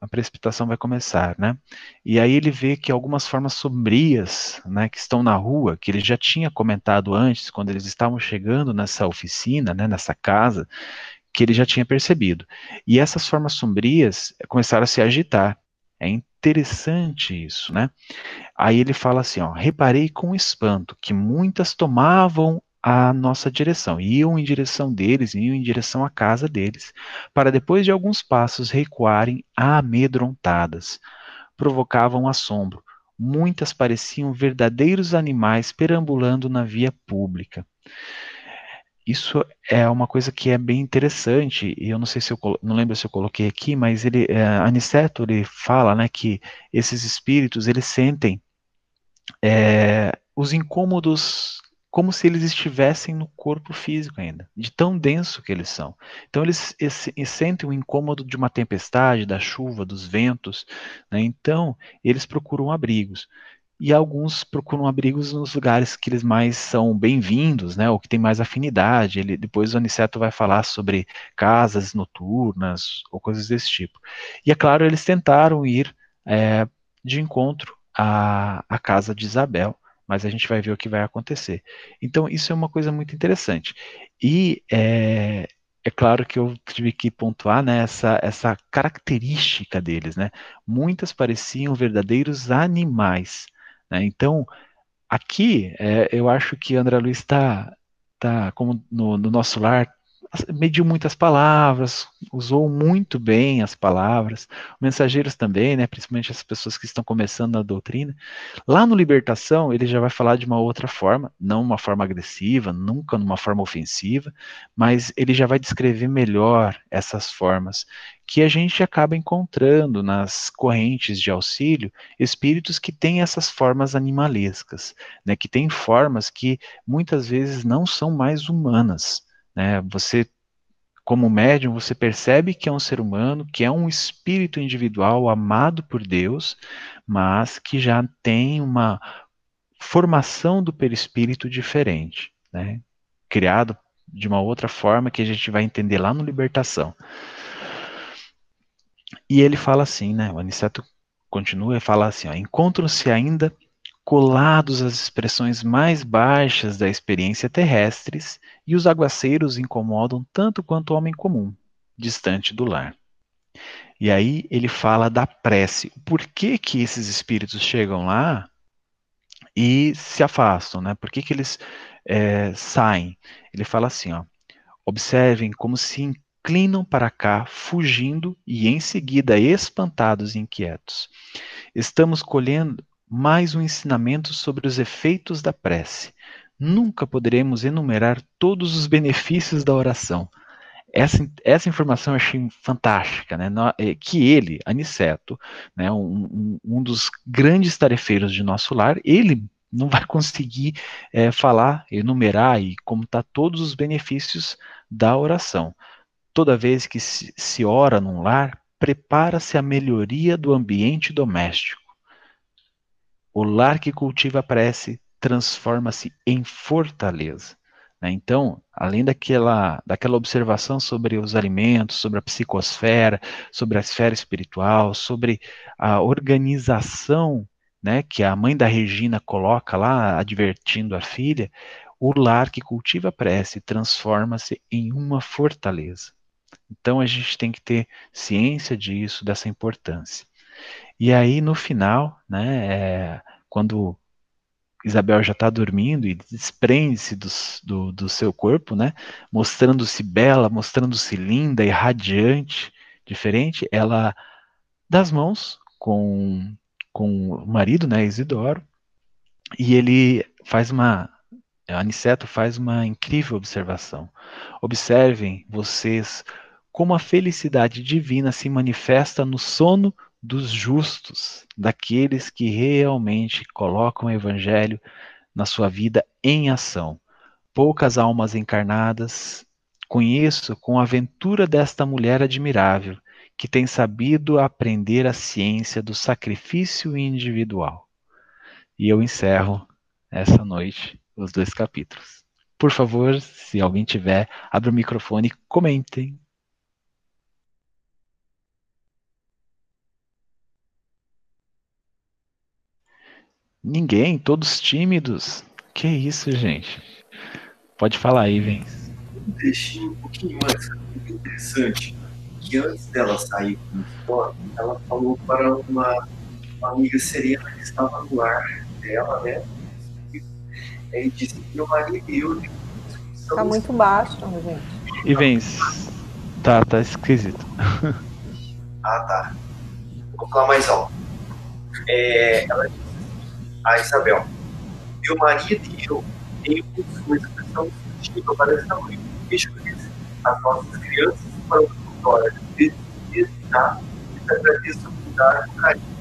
a precipitação vai começar, né, e aí ele vê que algumas formas sombrias, né, que estão na rua, que ele já tinha comentado antes, quando eles estavam chegando nessa oficina, né, nessa casa, que ele já tinha percebido. E essas formas sombrias começaram a se agitar. É interessante isso, né? Aí ele fala assim, ó, reparei com espanto que muitas tomavam a nossa direção, iam em direção deles, iam em direção à casa deles, para depois de alguns passos recuarem amedrontadas. Provocavam assombro. Muitas pareciam verdadeiros animais perambulando na via pública. Isso é uma coisa que é bem interessante, e eu não sei se eu não lembro se eu coloquei aqui, mas ele, é, Aniceto, ele fala, né, que esses espíritos, eles sentem é, os incômodos como se eles estivessem no corpo físico ainda, de tão denso que eles são. Então eles, eles, sentem o incômodo de uma tempestade, da chuva, dos ventos, né? então eles procuram abrigos e alguns procuram abrigos nos lugares que eles mais são bem-vindos, né, ou que tem mais afinidade. Ele, depois o Aniceto vai falar sobre casas noturnas ou coisas desse tipo. E é claro, eles tentaram ir é, de encontro à, à casa de Isabel, mas a gente vai ver o que vai acontecer. Então, isso é uma coisa muito interessante. E é, é claro que eu tive que pontuar né, essa, essa característica deles. Né? Muitas pareciam verdadeiros animais. Né? Então, aqui, é, eu acho que André Luiz está, tá, como no, no nosso lar, mediu muitas palavras, usou muito bem as palavras, mensageiros também, né, principalmente as pessoas que estão começando na doutrina. Lá no Libertação, ele já vai falar de uma outra forma, não uma forma agressiva, nunca numa forma ofensiva, mas ele já vai descrever melhor essas formas que a gente acaba encontrando nas correntes de auxílio espíritos que têm essas formas animalescas, né, que têm formas que muitas vezes não são mais humanas. Né? Você, como médium, você percebe que é um ser humano, que é um espírito individual amado por Deus, mas que já tem uma formação do perispírito diferente, né? criado de uma outra forma que a gente vai entender lá no Libertação. E ele fala assim, né? O Aniceto continua e fala assim: encontram-se ainda colados às expressões mais baixas da experiência terrestres, e os aguaceiros incomodam tanto quanto o homem comum, distante do lar. E aí ele fala da prece. Por que que esses espíritos chegam lá e se afastam, né? Por que que eles é, saem? Ele fala assim, ó, observem como se inclinam para cá, fugindo e em seguida espantados e inquietos. Estamos colhendo mais um ensinamento sobre os efeitos da prece. Nunca poderemos enumerar todos os benefícios da oração. Essa, essa informação eu achei fantástica, né? É, que ele, Aniceto, né, um, um, dos grandes tarefeiros de nosso lar, ele não vai *laughs* conseguir é, falar, enumerar e contar todos os benefícios da oração. Toda vez que se, se ora num lar, prepara-se a melhoria do ambiente doméstico o lar que cultiva a prece transforma-se em fortaleza. Né? Então, além daquela, daquela observação sobre os alimentos, sobre a psicosfera, sobre a esfera espiritual, sobre a organização né, que a mãe da Regina coloca lá, advertindo a filha, o lar que cultiva a prece transforma-se em uma fortaleza. Então a gente tem que ter ciência disso, dessa importância. E aí, no final, né, é, quando Isabel já está dormindo e desprende-se do, do, do, seu corpo, né, mostrando-se bela, mostrando-se linda e radiante, diferente, ela dá as mãos com, com o marido, né, Isidoro, e ele faz uma, Aniceto faz uma incrível observação. Observem vocês como a felicidade divina se manifesta no sono dos justos, daqueles que realmente colocam o evangelho na sua vida em ação. Poucas almas encarnadas conheço com a aventura desta mulher admirável, que tem sabido aprender a ciência do sacrifício individual. E eu encerro essa noite os dois capítulos. Por favor, se alguém tiver, abra o microfone e comentem. Ninguém, todos tímidos. Que isso, gente? Pode falar aí, vem. Deixei um pouquinho mais interessante que antes dela sair com o uniforme, ela falou para uma, uma, amiga serena que estava no ar dela, né? E disse que meu marido e eu. Tá muito baixo, gente. E vem. Tá, tá esquisito. ah, tá. Vou falar mais alto. É, ela disse a Isabel. Meu marido e eu temos uma expressão instrutiva para esta noite. Deixo as nossas crianças para o futuro. Desde já, agradeço a cuidar e carinho.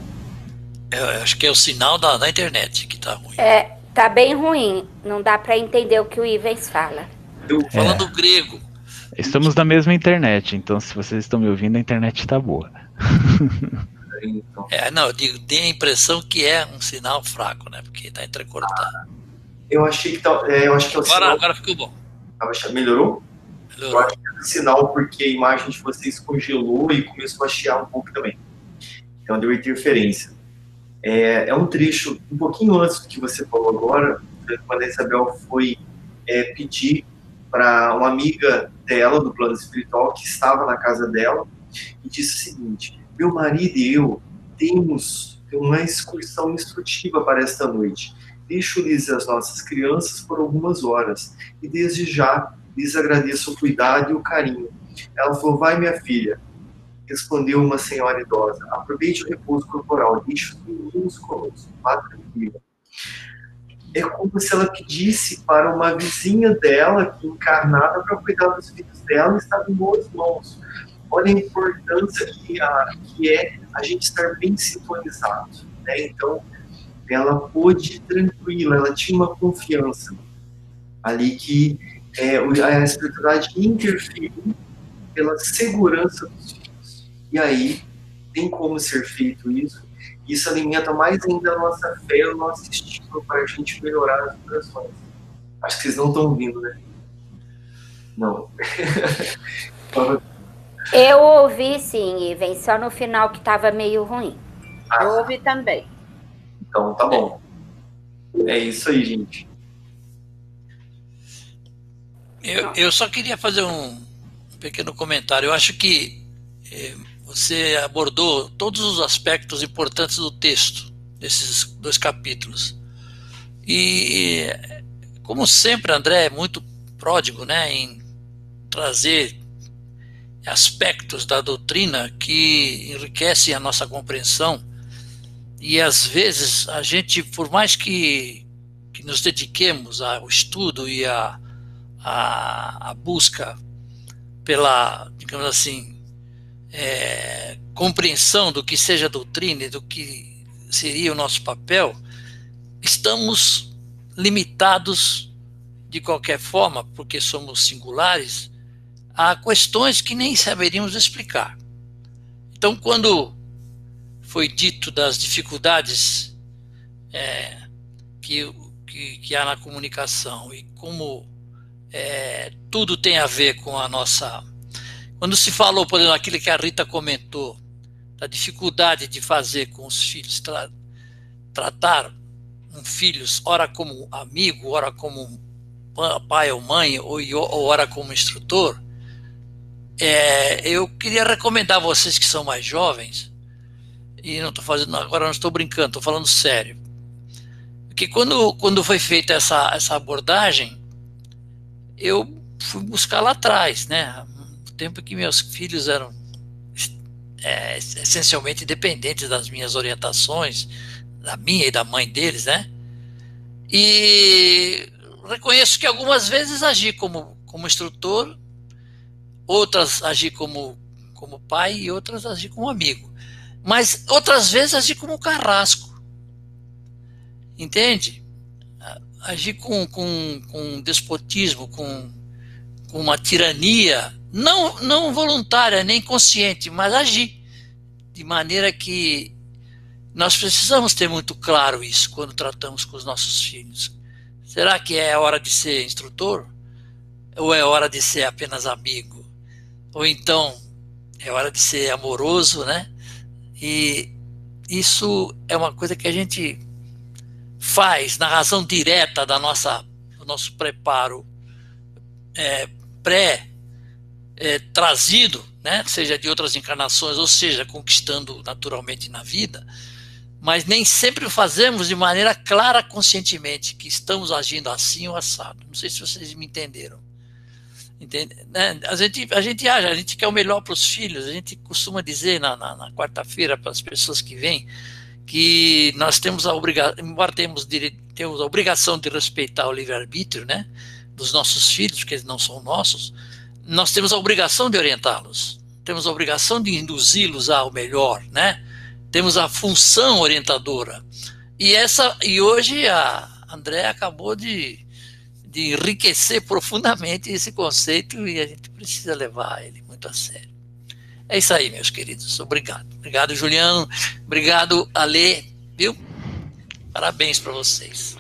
Eu acho que é o sinal da, da internet que está ruim. É, tá bem ruim. Não dá para entender o que o Ivens fala. Eu, falando é. grego. Estamos na mesma internet, então se vocês estão me ouvindo, a internet está boa. *laughs* É, não, eu digo, tem a impressão que é um sinal fraco, né? Porque está entrecortado. Eu achei que tá, é, eu acho que é o agora, sinal. Agora ficou bom. Melhorou? Melhorou. Eu acho que é o sinal porque a imagem de vocês congelou e começou a chiar um pouco também. Então deu interferência. É, é um trecho um pouquinho antes do que você falou agora, quando a Isabel foi é, pedir para uma amiga dela do plano espiritual que estava na casa dela e disse o seguinte: Meu marido e eu temos uma excursão instrutiva para esta noite. Deixo-lhes as nossas crianças por algumas horas e desde já lhes agradeço o cuidado e o carinho. Ela falou: Vai, minha filha. Respondeu uma senhora idosa: Aproveite o repouso corporal, deixe os meninos conosco, tranquila é como se ela pedisse para uma vizinha dela, que encarnada, para cuidar dos filhos dela, estava em boas mãos. Olha a importância que, a, que é a gente estar bem sintonizado. Né? Então, ela pôde tranquila, ela tinha uma confiança ali que é, a espiritualidade interferiu pela segurança dos filhos. E aí, tem como ser feito isso isso alimenta mais ainda a nossa fé, o nosso estímulo para a gente melhorar as vibrações. Acho que vocês não estão ouvindo, né? Não. *laughs* Eu ouvi sim, Iven, só no final que estava meio ruim. Ah, Eu ouvi também. Então tá bom. É isso aí, gente. Eu, eu só queria fazer um pequeno comentário. Eu acho que eh, você abordou todos os aspectos importantes do texto, desses dois capítulos. E, como sempre, André é muito pródigo né, em trazer aspectos da doutrina que enriquecem a nossa compreensão. E às vezes a gente, por mais que, que nos dediquemos ao estudo e à a, a, a, busca pela, digamos assim, é, compreensão do que seja doutrina e do que seria o nosso papel, estamos limitados de qualquer forma, porque somos singulares, a questões que nem saberíamos explicar. Então, quando foi dito das dificuldades é, que, que, que, há na comunicação e como é, tudo tem a ver com a nossa quando se falou, por exemplo, aquilo que a Rita comentou, da dificuldade de fazer com os filhos, tra tratar um filhos, ora como amigo, ora como pai ou mãe, ou, ou ora como instrutor, é, eu queria recomendar a vocês que são mais jovens, e não estou fazendo, agora não estou brincando, estou falando sério, que quando, quando foi feita essa, essa abordagem, eu fui buscar lá atrás, né? tempo que meus filhos eram é, essencialmente dependentes das minhas orientações, da minha e da mãe deles, né? E reconheço que algumas vezes agi como, como instrutor, outras agi como, como pai e outras agi como amigo. Mas outras vezes agi como carrasco. Entende? Agi com, com, com despotismo, com, com uma tirania não, não voluntária nem consciente, mas agir de maneira que nós precisamos ter muito claro isso quando tratamos com os nossos filhos. Será que é hora de ser instrutor? Ou é hora de ser apenas amigo? Ou então é hora de ser amoroso, né? E isso é uma coisa que a gente faz na razão direta da nossa, do nosso preparo é, pré é, trazido, né, seja de outras encarnações, ou seja, conquistando naturalmente na vida, mas nem sempre fazemos de maneira clara, conscientemente, que estamos agindo assim ou assado. Não sei se vocês me entenderam. Entende? Né? A, gente, a gente age, a gente quer o melhor para os filhos, a gente costuma dizer na, na, na quarta-feira para as pessoas que vêm que nós temos a obrigação, embora temos, temos a obrigação de respeitar o livre-arbítrio, né? dos nossos filhos, que eles não são nossos, nós temos a obrigação de orientá-los, temos a obrigação de induzi-los ao melhor, né? Temos a função orientadora. E essa e hoje a André acabou de, de enriquecer profundamente esse conceito e a gente precisa levar ele muito a sério. É isso aí, meus queridos. Obrigado. Obrigado, Juliano. Obrigado, Ale. Viu? Parabéns para vocês.